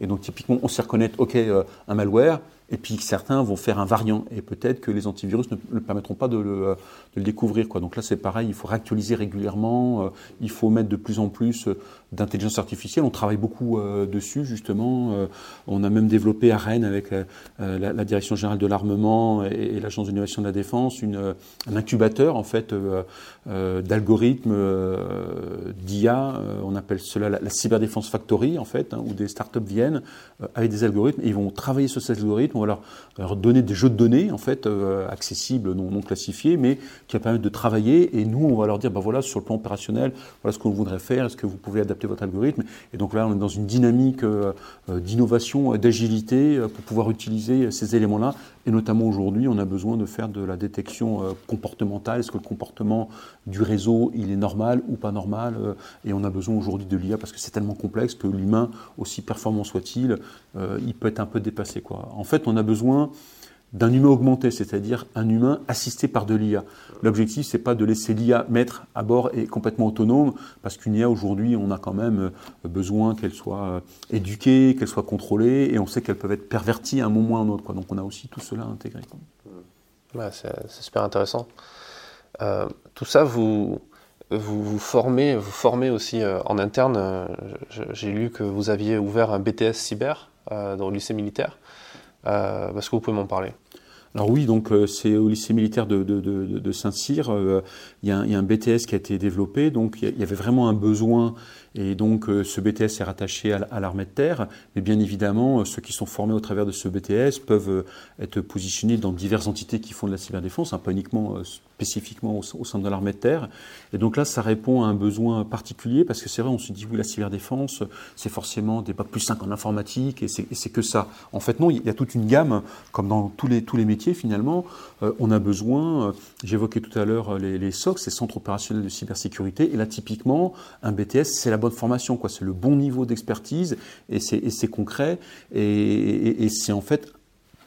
[SPEAKER 1] Et donc typiquement on sait reconnaître, ok, un malware, et puis certains vont faire un variant, et peut-être que les antivirus ne, permettront pas de le, le découvrir. Donc là, c'est pareil, il faut réactualiser régulièrement, euh, il faut mettre de plus en plus euh, d'intelligence artificielle. On travaille beaucoup euh, dessus, justement. on a même développé à Rennes, avec la, Direction générale de l'armement et, l'Agence d'innovation de la défense, un incubateur, en fait, d'algorithmes d'IA. on appelle cela la, Cyberdéfense Factory, en fait, hein, où des startups viennent avec des algorithmes, et ils vont travailler sur ces algorithmes on va leur, donner des jeux de données en fait accessibles, non, classifiés, mais qui permettent de travailler. Et nous, on va leur dire, bah voilà, sur le plan opérationnel, voilà ce qu'on voudrait faire, est-ce que vous pouvez adapter votre algorithme Et donc là, on est dans une dynamique d'innovation, d'agilité pour pouvoir utiliser ces éléments-là. Et notamment aujourd'hui, on a besoin de faire de la détection comportementale. Est-ce que le comportement du réseau, il est normal ou pas normal Et on a besoin aujourd'hui de l'IA parce que c'est tellement complexe que l'humain, aussi performant soit-il, euh, il peut être un peu dépassé. Quoi. En fait, on a besoin d'un humain augmenté, c'est-à-dire un humain assisté par de l'IA. L'objectif, c'est pas de laisser l'IA mettre à bord et complètement autonome, parce qu'une IA aujourd'hui, on a quand même euh, besoin qu'elle soit euh, éduquée, qu'elle soit contrôlée, et on sait qu'elle peut être pervertie à un moment ou à un autre. Donc on a aussi tout cela intégré.
[SPEAKER 2] c'est super intéressant. tout ça, vous, vous formez, vous formez aussi en interne. J'ai lu que vous aviez ouvert un BTS cyber dans le lycée militaire. Est-ce que vous pouvez m'en parler
[SPEAKER 1] alors oui, donc c'est au lycée militaire de, Saint-Cyr. Il y, a un BTS qui a été développé. Donc il y avait vraiment un besoin et donc ce BTS est rattaché à l'armée de terre. Mais bien évidemment, ceux qui sont formés au travers de ce BTS peuvent être positionnés dans diverses entités qui font de la cyberdéfense, hein, pas uniquement spécifiquement au, sein de l'armée de terre. Et donc là, ça répond à un besoin particulier parce que c'est vrai, on se dit, oui, la cyberdéfense, c'est forcément des bacs plus 5 en informatique et c'est que ça. En fait, non, il y a toute une gamme, comme dans tous les, tous les métiers finalement. Euh, on a besoin, euh, j'évoquais tout à l'heure les, les SOC, ces centres opérationnels de cybersécurité. Et là, typiquement, un BTS, c'est la bonne formation, quoi. C'est le bon niveau d'expertise et c'est concret. Et, c'est en fait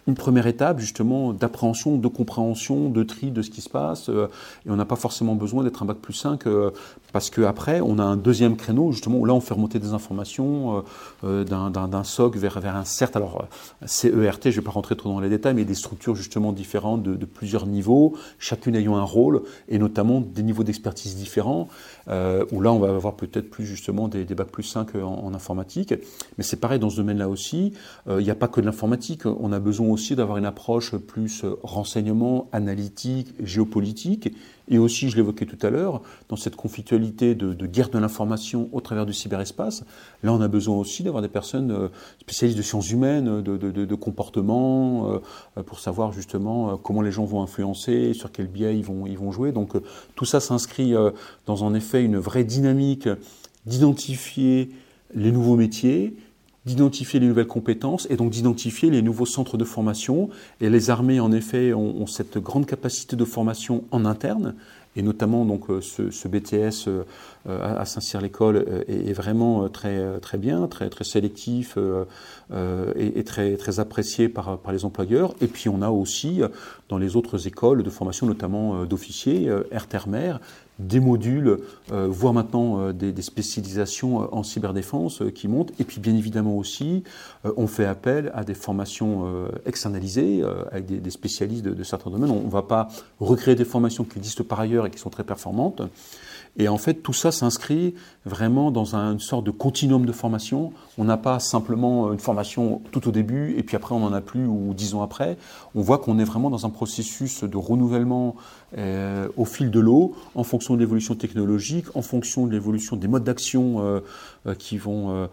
[SPEAKER 1] une première étape justement d'appréhension, de compréhension, de tri de ce qui se passe. Euh, et on n'a pas forcément besoin d'être un bac plus 5 euh, parce qu'après, on a un deuxième créneau justement où là, on fait remonter des informations euh, d'un SOC vers un CERT. Alors, CERT, je ne vais pas rentrer trop dans les détails, mais des structures justement différentes de, plusieurs niveaux, chacune ayant un rôle et notamment des niveaux d'expertise différents. Où là, on va avoir peut-être plus justement des, des bacs plus 5 en, informatique. Mais c'est pareil dans ce domaine-là aussi. Il n'y a pas que de l'informatique. On a besoin aussi d'avoir une approche plus euh, renseignement, analytique, géopolitique, et aussi, je l'évoquais tout à l'heure, dans cette conflictualité de, guerre de l'information au travers du cyberespace, là on a besoin aussi d'avoir des personnes euh, spécialistes de sciences humaines, de, comportement, euh, pour savoir justement comment les gens vont influencer, sur quel biais ils vont, ils vont jouer. Donc tout ça s'inscrit dans en effet une vraie dynamique d'identifier les nouveaux métiers, d'identifier les nouvelles compétences et donc d'identifier les nouveaux centres de formation. Et les armées, en effet, ont, cette grande capacité de formation en interne, et notamment donc euh, ce, BTS euh, à Saint-Cyr-l'École euh, est, vraiment très très bien, très très sélectif et, très très apprécié par par les employeurs. Et puis on a aussi dans les autres écoles de formation, notamment d'officiers, air-terre-mer, des modules, euh, voire maintenant euh, des, spécialisations euh, en cyberdéfense qui montent. Et puis bien évidemment aussi, on fait appel à des formations externalisées avec des, spécialistes de, de, certains domaines. On ne va pas recréer des formations qui existent par ailleurs et qui sont très performantes. Et en fait, tout ça s'inscrit vraiment dans une sorte de continuum de formation. On n'a pas simplement une formation tout au début et puis après on n'en a plus ou dix ans après. On voit qu'on est vraiment dans un processus de renouvellement euh, au fil de l'eau, en fonction de l'évolution technologique, en fonction de l'évolution des modes d'action euh, euh, qui vont,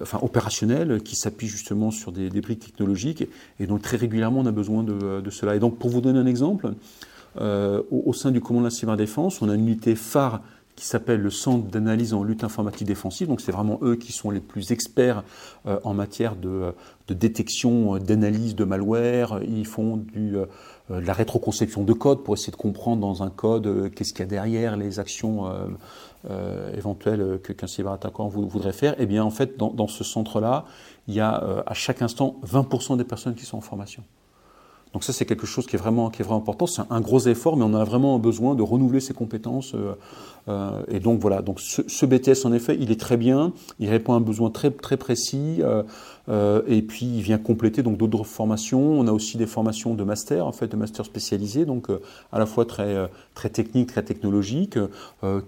[SPEAKER 1] enfin opérationnels, qui s'appuient justement sur des, briques technologiques. Et donc très régulièrement, on a besoin de, de cela. Et donc pour vous donner un exemple, au, au, sein du commandement de la cyberdéfense, on a une unité phare qui s'appelle le Centre d'analyse en lutte informatique défensive. Donc c'est vraiment eux qui sont les plus experts euh, en matière de, de détection, euh, d'analyse de malware. Ils font euh, de la rétroconception de code pour essayer de comprendre dans un code qu'est-ce qu'il y a derrière les actions éventuelles qu'un cyberattaquant voudrait faire. Et eh bien en fait, dans, dans ce centre-là, il y a à chaque instant 20% des personnes qui sont en formation. Donc ça, c'est quelque chose qui est vraiment, important. C'est un gros effort, mais on a vraiment besoin de renouveler ses compétences. Euh, euh, et donc voilà. Donc ce, BTS, en effet, il est très bien. Il répond à un besoin très très précis. Euh, et puis il vient compléter donc d'autres formations. On a aussi des formations de master, en fait, de master spécialisés, donc à la fois très très techniques, très technologiques,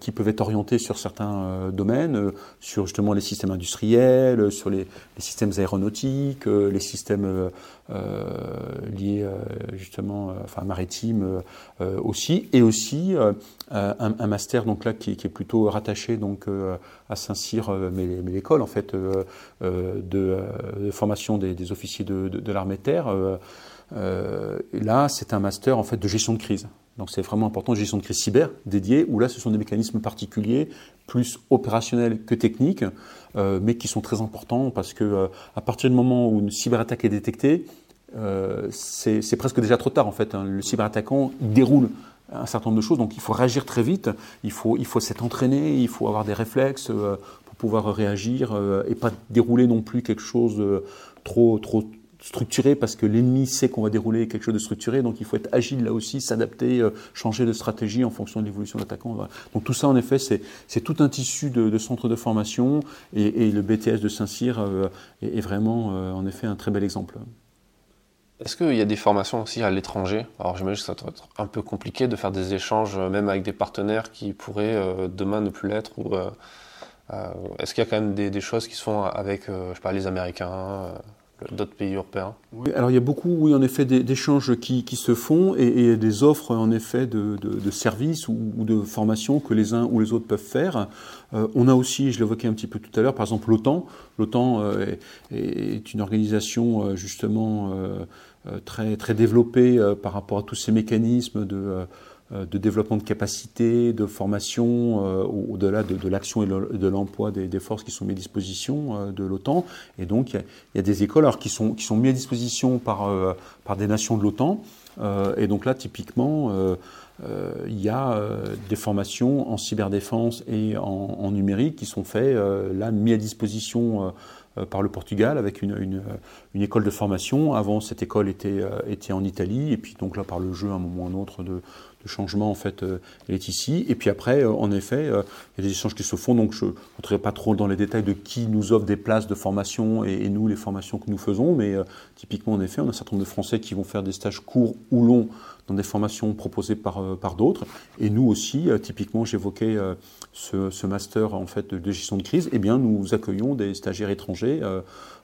[SPEAKER 1] qui peuvent être orientés sur certains domaines, sur justement les systèmes industriels, sur les, les systèmes aéronautiques, les systèmes liés justement, enfin maritime aussi, et aussi un, master donc là qui, est plutôt rattaché donc à Saint-Cyr, mais, l'école en fait de, formation des, officiers de, l'armée de terre. là, c'est un master en fait de gestion de crise. Donc c'est vraiment important, gestion de crise cyber dédiée, où là ce sont des mécanismes particuliers, plus opérationnels que techniques, euh, mais qui sont très importants parce que euh, à partir du moment où une cyberattaque est détectée, euh, c'est presque déjà trop tard en fait. Hein. Le cyberattaquant déroule un certain nombre de choses, donc il faut réagir très vite, il faut, il faut s'être entraîné, il faut avoir des réflexes pour pouvoir réagir et pas dérouler non plus quelque chose trop, trop, structuré parce que l'ennemi sait qu'on va dérouler quelque chose de structuré, donc il faut être agile là aussi, s'adapter, euh, changer de stratégie en fonction de l'évolution de l'attaquant. Donc tout ça, en effet, c'est tout un tissu de, centres de formation. Et, le BTS de Saint-Cyr euh, est, vraiment, euh, en effet, un très bel exemple.
[SPEAKER 2] Est-ce qu'il y a des formations aussi à l'étranger? Alors j'imagine que ça doit être un peu compliqué de faire des échanges, même avec des partenaires qui pourraient demain ne plus l'être. Ou est-ce qu'il y a quand même des, choses qui se font avec, je sais pas, les Américains d'autres pays européens
[SPEAKER 1] Alors il y a beaucoup, oui, en effet, d'échanges qui, qui, se font et, des offres, en effet, de, de, services ou, de formations que les uns ou les autres peuvent faire. Euh, on a aussi, je l'évoquais un petit peu tout à l'heure, par exemple l'OTAN. L'OTAN euh, est, une organisation, euh, justement, très, très développée par rapport à tous ces mécanismes de de développement de capacité, de formation, euh, au-delà de, l'action et de l'emploi des, forces qui sont mises à disposition euh, de l'OTAN. Et donc, il y, a, des écoles alors, qui, sont, qui sont mises à disposition par, par des nations de l'OTAN. et donc là, typiquement, il y a des formations en cyberdéfense et en, numérique qui sont faites, là, mises à disposition par le Portugal avec une, une, école de formation. Avant, cette école était, était en Italie, et puis donc là, par le jeu, à un moment ou un autre, de, le changement en fait euh, est ici. Et puis après, euh, en effet, euh, il y a des échanges qui se font. Donc je ne rentrerai pas trop dans les détails de qui nous offre des places de formation et, nous les formations que nous faisons, mais typiquement en effet, on a un certain nombre de Français qui vont faire des stages courts ou longs dans des formations proposées par, d'autres. Et nous aussi, typiquement, j'évoquais ce, master en fait de, gestion de crise. Eh bien, nous accueillons des stagiaires étrangers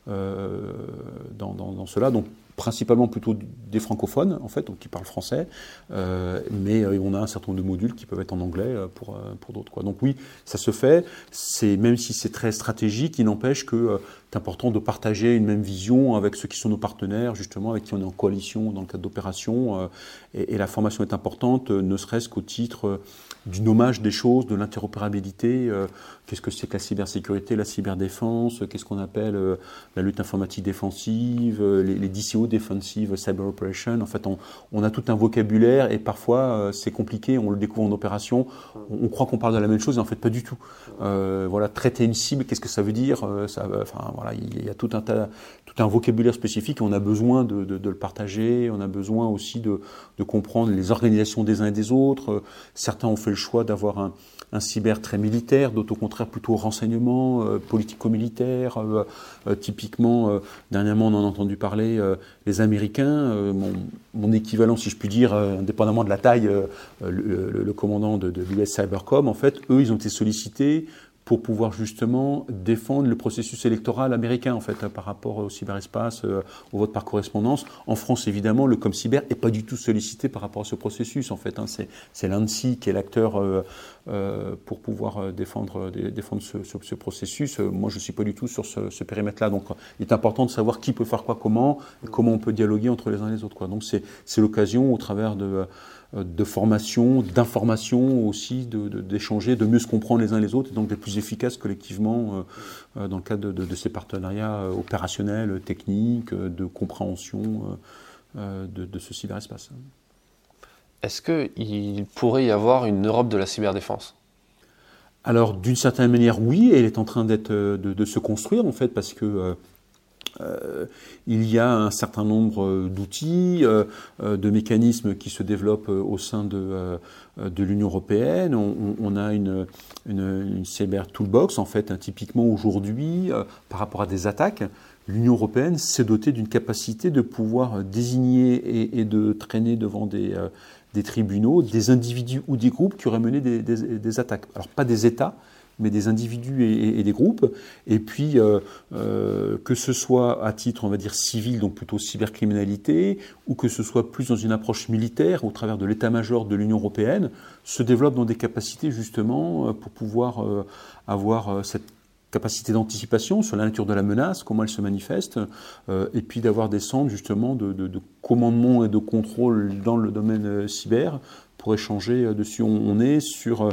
[SPEAKER 1] dans, dans, dans, cela. Donc principalement plutôt des francophones, en fait, donc qui parlent français, euh, mais euh, on a un certain nombre de modules qui peuvent être en anglais euh, pour, d'autres. Donc oui, ça se fait, même si c'est très stratégique, il n'empêche que c'est important de partager une même vision avec ceux qui sont nos partenaires, justement, avec qui on est en coalition dans le cadre d'opérations, et, et, la formation est importante, ne serait-ce qu'au titre du nommage des choses, de l'interopérabilité, qu'est-ce que c'est que la cybersécurité, la cyberdéfense, qu'est-ce qu'on appelle la lutte informatique défensive, les, DCO Defensive Cyber Operation. En fait, on, a tout un vocabulaire et parfois euh, c'est compliqué, on le découvre en opération, on, croit qu'on parle de la même chose et en fait pas du tout. Euh, voilà, traiter une cible, qu'est-ce que ça veut dire euh, ça, Il y a tout un, vocabulaire spécifique on a besoin de, le partager, on a besoin aussi de, comprendre les organisations des uns et des autres. Certains ont fait le choix d'avoir un, cyber très militaire, d'autres au contraire plutôt renseignement, euh, politico-militaire. Euh, euh, typiquement, dernièrement, on en a entendu parler, les Américains, mon, équivalent, si je puis dire, indépendamment de la taille, le, commandant de l'US Cybercom, en fait, eux, ils ont été sollicités pour pouvoir justement défendre le processus électoral américain en fait par rapport au cyberespace, euh, au vote par correspondance. En France, évidemment, le com cyber est pas du tout sollicité par rapport à ce processus en fait. Hein. C'est l'ANSI qui est l'acteur euh, euh, pour pouvoir défendre, défendre ce, ce, processus. moi, je suis pas du tout sur ce, périmètre-là. Donc, il est important de savoir qui peut faire quoi, comment, et comment on peut dialoguer entre les uns et les autres. Quoi. Donc, c'est l'occasion au travers de euh, de formation, d'information aussi, d'échanger, de, mieux se comprendre les uns les autres, et donc d'être plus efficace collectivement euh, euh, dans le cadre de, ces partenariats opérationnels, techniques, de compréhension de, ce cyberespace.
[SPEAKER 2] Est-ce qu'il pourrait y avoir une Europe de la cyberdéfense?
[SPEAKER 1] Alors d'une certaine manière oui, elle est en train d'être de, se construire en fait parce que euh, il y a un certain nombre euh, d'outils, euh, de mécanismes qui se développent au sein de, de l'Union européenne. On, a une, une, cyber toolbox, en fait, hein, typiquement aujourd'hui, par rapport à des attaques. L'Union européenne s'est dotée d'une capacité de pouvoir désigner et, de traîner devant des, des, tribunaux des individus ou des groupes qui auraient mené des, des, des attaques. Alors pas des États, mais des individus et, des groupes. Et puis, que ce soit à titre, on va dire, civil, donc plutôt cybercriminalité, ou que ce soit plus dans une approche militaire, au travers de l'état-major de l'Union européenne, se développe dans des capacités justement pour pouvoir avoir cette capacité d'anticipation sur la nature de la menace, comment elle se manifeste, euh, et puis d'avoir des centres justement de, commandement et de contrôle dans le domaine euh, cyber pour échanger euh, dessus où on est sur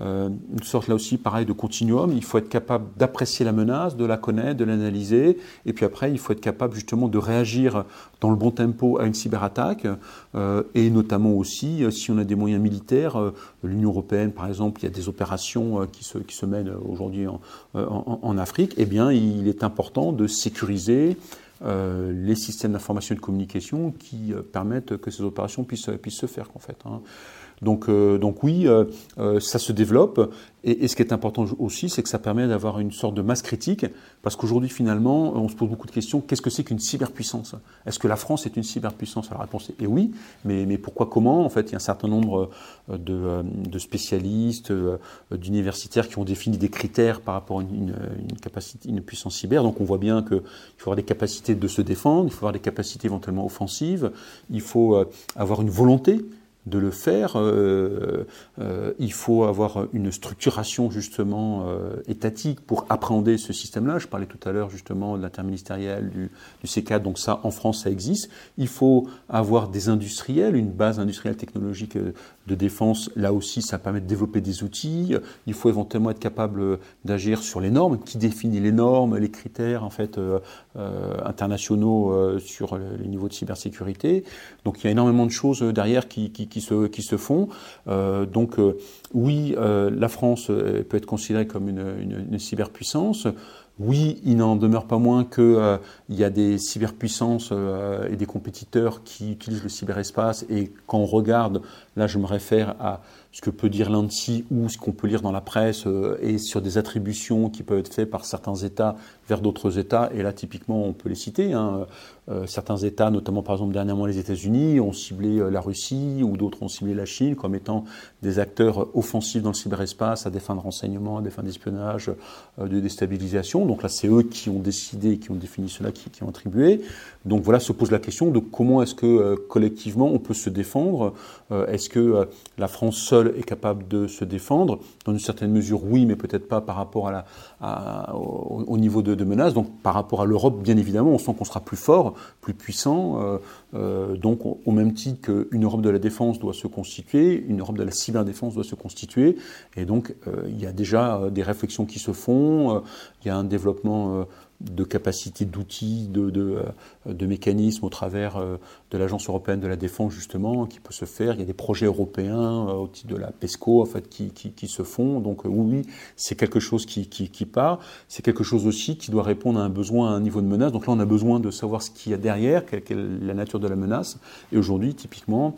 [SPEAKER 1] euh, une sorte là aussi pareil de continuum. Il faut être capable d'apprécier la menace, de la connaître, de l'analyser, et puis après il faut être capable justement de réagir dans le bon tempo à une cyberattaque, euh, et notamment aussi euh, si on a des moyens militaires. L'Union européenne, par exemple, il y a des opérations qui se, qui se mènent aujourd'hui en, en, Afrique. Eh bien, il est important de sécuriser. les systèmes d'information et de communication qui permettent que ces opérations puissent, puissent se faire en fait. Hein. Donc, euh, donc oui, euh, euh, ça se développe. Et, ce qui est important aussi, c'est que ça permet d'avoir une sorte de masse critique, parce qu'aujourd'hui, finalement, on se pose beaucoup de questions. Qu'est-ce que c'est qu'une cyberpuissance? Est-ce que la France est une cyberpuissance? La réponse est oui, mais, pourquoi, comment? En fait, il y a un certain nombre de, de spécialistes, d'universitaires qui ont défini des critères par rapport à une, une, capacité, une puissance cyber. Donc, on voit bien qu'il faut avoir des capacités de se défendre, il faut avoir des capacités éventuellement offensives, il faut avoir une volonté de le faire, euh, euh, il faut avoir une structuration justement euh, étatique pour appréhender ce système-là. Je parlais tout à l'heure justement de l'interministériel, du, du C4, donc ça en France ça existe. Il faut avoir des industriels, une base industrielle technologique de défense. Là aussi, ça permet de développer des outils. Il faut éventuellement être capable d'agir sur les normes. Qui définit les normes, les critères en fait internationaux sur les niveaux de cybersécurité? Donc il y a énormément de choses derrière qui qui se, qui se font. Euh, donc euh, oui, euh, la France peut être considérée comme une, une, cyberpuissance. Oui, il n'en demeure pas moins qu'il y a des cyberpuissances et des compétiteurs qui utilisent le cyberespace. Et quand on regarde, là je me réfère à ce que peut dire l'ANSI ou ce qu'on peut lire dans la presse et sur des attributions qui peuvent être faites par certains États vers d'autres États. Et là, typiquement, on peut les citer. Hein. Euh, certains États, notamment par exemple dernièrement les États-Unis, ont ciblé euh, la Russie ou d'autres ont ciblé la Chine comme étant des acteurs offensifs dans le cyberespace à des fins de renseignement, à des fins d'espionnage, euh, de déstabilisation. Donc là, c'est eux qui ont décidé, qui ont défini cela, qui, ont attribué. Donc voilà, se pose la question de comment est-ce que collectivement on peut se défendre. est-ce que la France seule est capable de se défendre? Dans une certaine mesure, oui, mais peut-être pas par rapport à la, au, niveau de, de menace. Donc par rapport à l'Europe, bien évidemment, on sent qu'on sera plus fort plus puissant. Euh, euh, donc, au même titre qu'une Europe de la défense doit se constituer, une Europe de la cyberdéfense doit se constituer. Et donc, euh, il y a déjà des réflexions qui se font. il y a un développement de capacités d'outils, de, de, euh, de, mécanismes au travers euh, de l'Agence européenne de la défense justement qui peut se faire. Il y a des projets européens euh, au titre de la PESCO en fait qui, qui, qui se font. Donc oui, c'est quelque chose qui, qui, qui part. C'est quelque chose aussi qui doit répondre à un besoin, à un niveau de menace. Donc là, on a besoin de savoir ce qu'il y a derrière, quelle, est la nature de la menace. Et aujourd'hui, typiquement,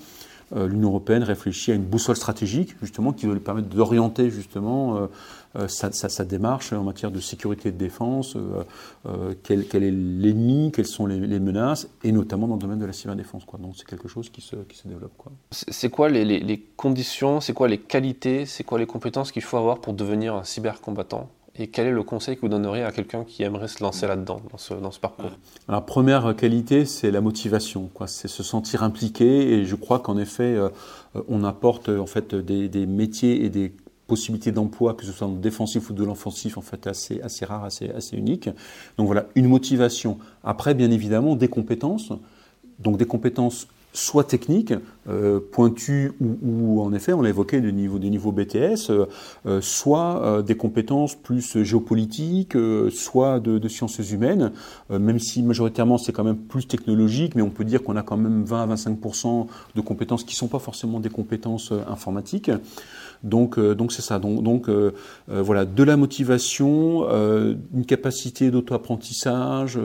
[SPEAKER 1] l'Union européenne réfléchit à une boussole stratégique justement qui va lui permettre d'orienter justement euh, sa, démarche en matière de sécurité et de défense, euh, euh, quel, est l'ennemi, quelles sont les, menaces, et notamment dans le domaine de la cyberdéfense. Quoi. Donc c'est quelque chose qui se, qui se développe. Quoi.
[SPEAKER 2] C'est quoi les, les conditions, c'est quoi les qualités, c'est quoi les compétences qu'il faut avoir pour devenir un cybercombattant? Et quel est le conseil que vous donneriez à quelqu'un qui aimerait se lancer là-dedans, dans ce, dans ce parcours?
[SPEAKER 1] Alors, première qualité, c'est la motivation. C'est se sentir impliqué. Et je crois qu'en effet, on apporte en fait des, des, métiers et des possibilités d'emploi, que ce soit dans le défensif ou de l'offensif, en fait, assez, assez rare, assez, assez unique. Donc voilà, une motivation. Après, bien évidemment, des compétences. Donc des compétences soit techniques, euh, pointues ou, en effet, on l'a évoqué, des niveaux, des niveaux BTS, euh, euh, soit des compétences plus géopolitiques, soit de, de, sciences humaines, même si majoritairement c'est quand même plus technologique, mais on peut dire qu'on a quand même 20 à 25% de compétences qui ne sont pas forcément des compétences informatiques. Donc, euh, donc c'est ça. Donc, euh, euh, voilà, de la motivation, une capacité d'auto-apprentissage,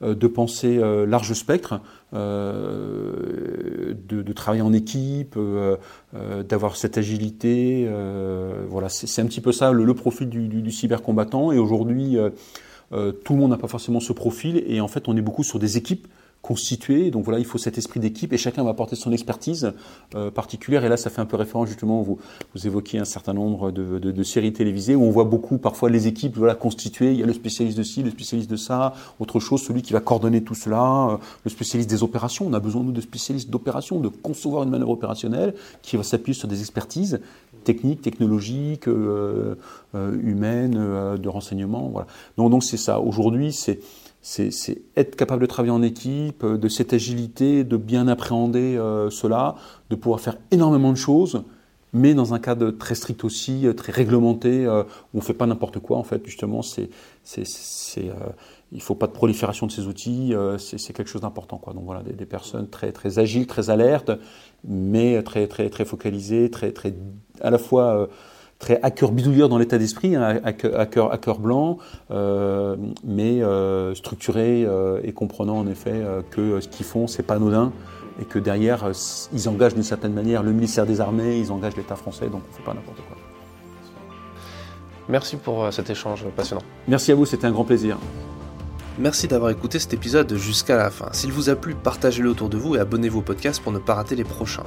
[SPEAKER 1] de penser large spectre, de, de, travailler en équipe, d'avoir cette agilité. voilà, c'est un petit peu ça le, profil du, du, du cybercombattant. Et aujourd'hui, tout le monde n'a pas forcément ce profil. Et en fait, on est beaucoup sur des équipes constitué. Donc voilà, il faut cet esprit d'équipe et chacun va apporter son expertise euh, particulière. Et là, ça fait un peu référence justement, vous, vous évoquiez un certain nombre de, de, de, séries télévisées où on voit beaucoup parfois les équipes voilà, constituées. Il y a le spécialiste de ci, le spécialiste de ça, autre chose, celui qui va coordonner tout cela, euh, le spécialiste des opérations. On a besoin, nous, de spécialistes d'opérations, de concevoir une manœuvre opérationnelle qui va s'appuyer sur des expertises techniques, technologiques, euh, euh humaines, euh, de renseignement. Voilà. Donc, donc c'est ça. Aujourd'hui, c'est c'est être capable de travailler en équipe, de cette agilité, de bien appréhender euh, cela, de pouvoir faire énormément de choses, mais dans un cadre très strict aussi, euh, très réglementé, euh, où on ne fait pas n'importe quoi. En fait, justement, c'est, euh, il ne faut pas de prolifération de ces outils. Euh, c'est, quelque chose d'important. Quoi. Donc voilà, des, des, personnes très, très agiles, très alertes, mais très, très, très focalisées, très, très, à la fois très à cœur bidouilleur dans l'état d'esprit, hein, à, cœur, à cœur blanc, euh, mais euh, structuré euh, et comprenant en effet euh, que ce qu'ils font, c'est pas anodin et que derrière, ils engagent d'une certaine manière le ministère des Armées, ils engagent l'État français, donc on ne fait pas n'importe quoi.
[SPEAKER 2] Merci pour cet échange passionnant.
[SPEAKER 1] Merci à vous, c'était un grand plaisir.
[SPEAKER 2] Merci d'avoir écouté cet épisode jusqu'à la fin. S'il vous a plu, partagez-le autour de vous et abonnez-vous au podcast pour ne pas rater les prochains.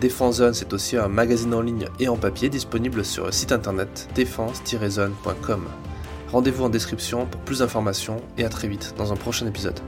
[SPEAKER 2] Défense Zone, c'est aussi un magazine en ligne et en papier disponible sur le site internet défense-zone.com. Rendez-vous en description pour plus d'informations et à très vite dans un prochain épisode.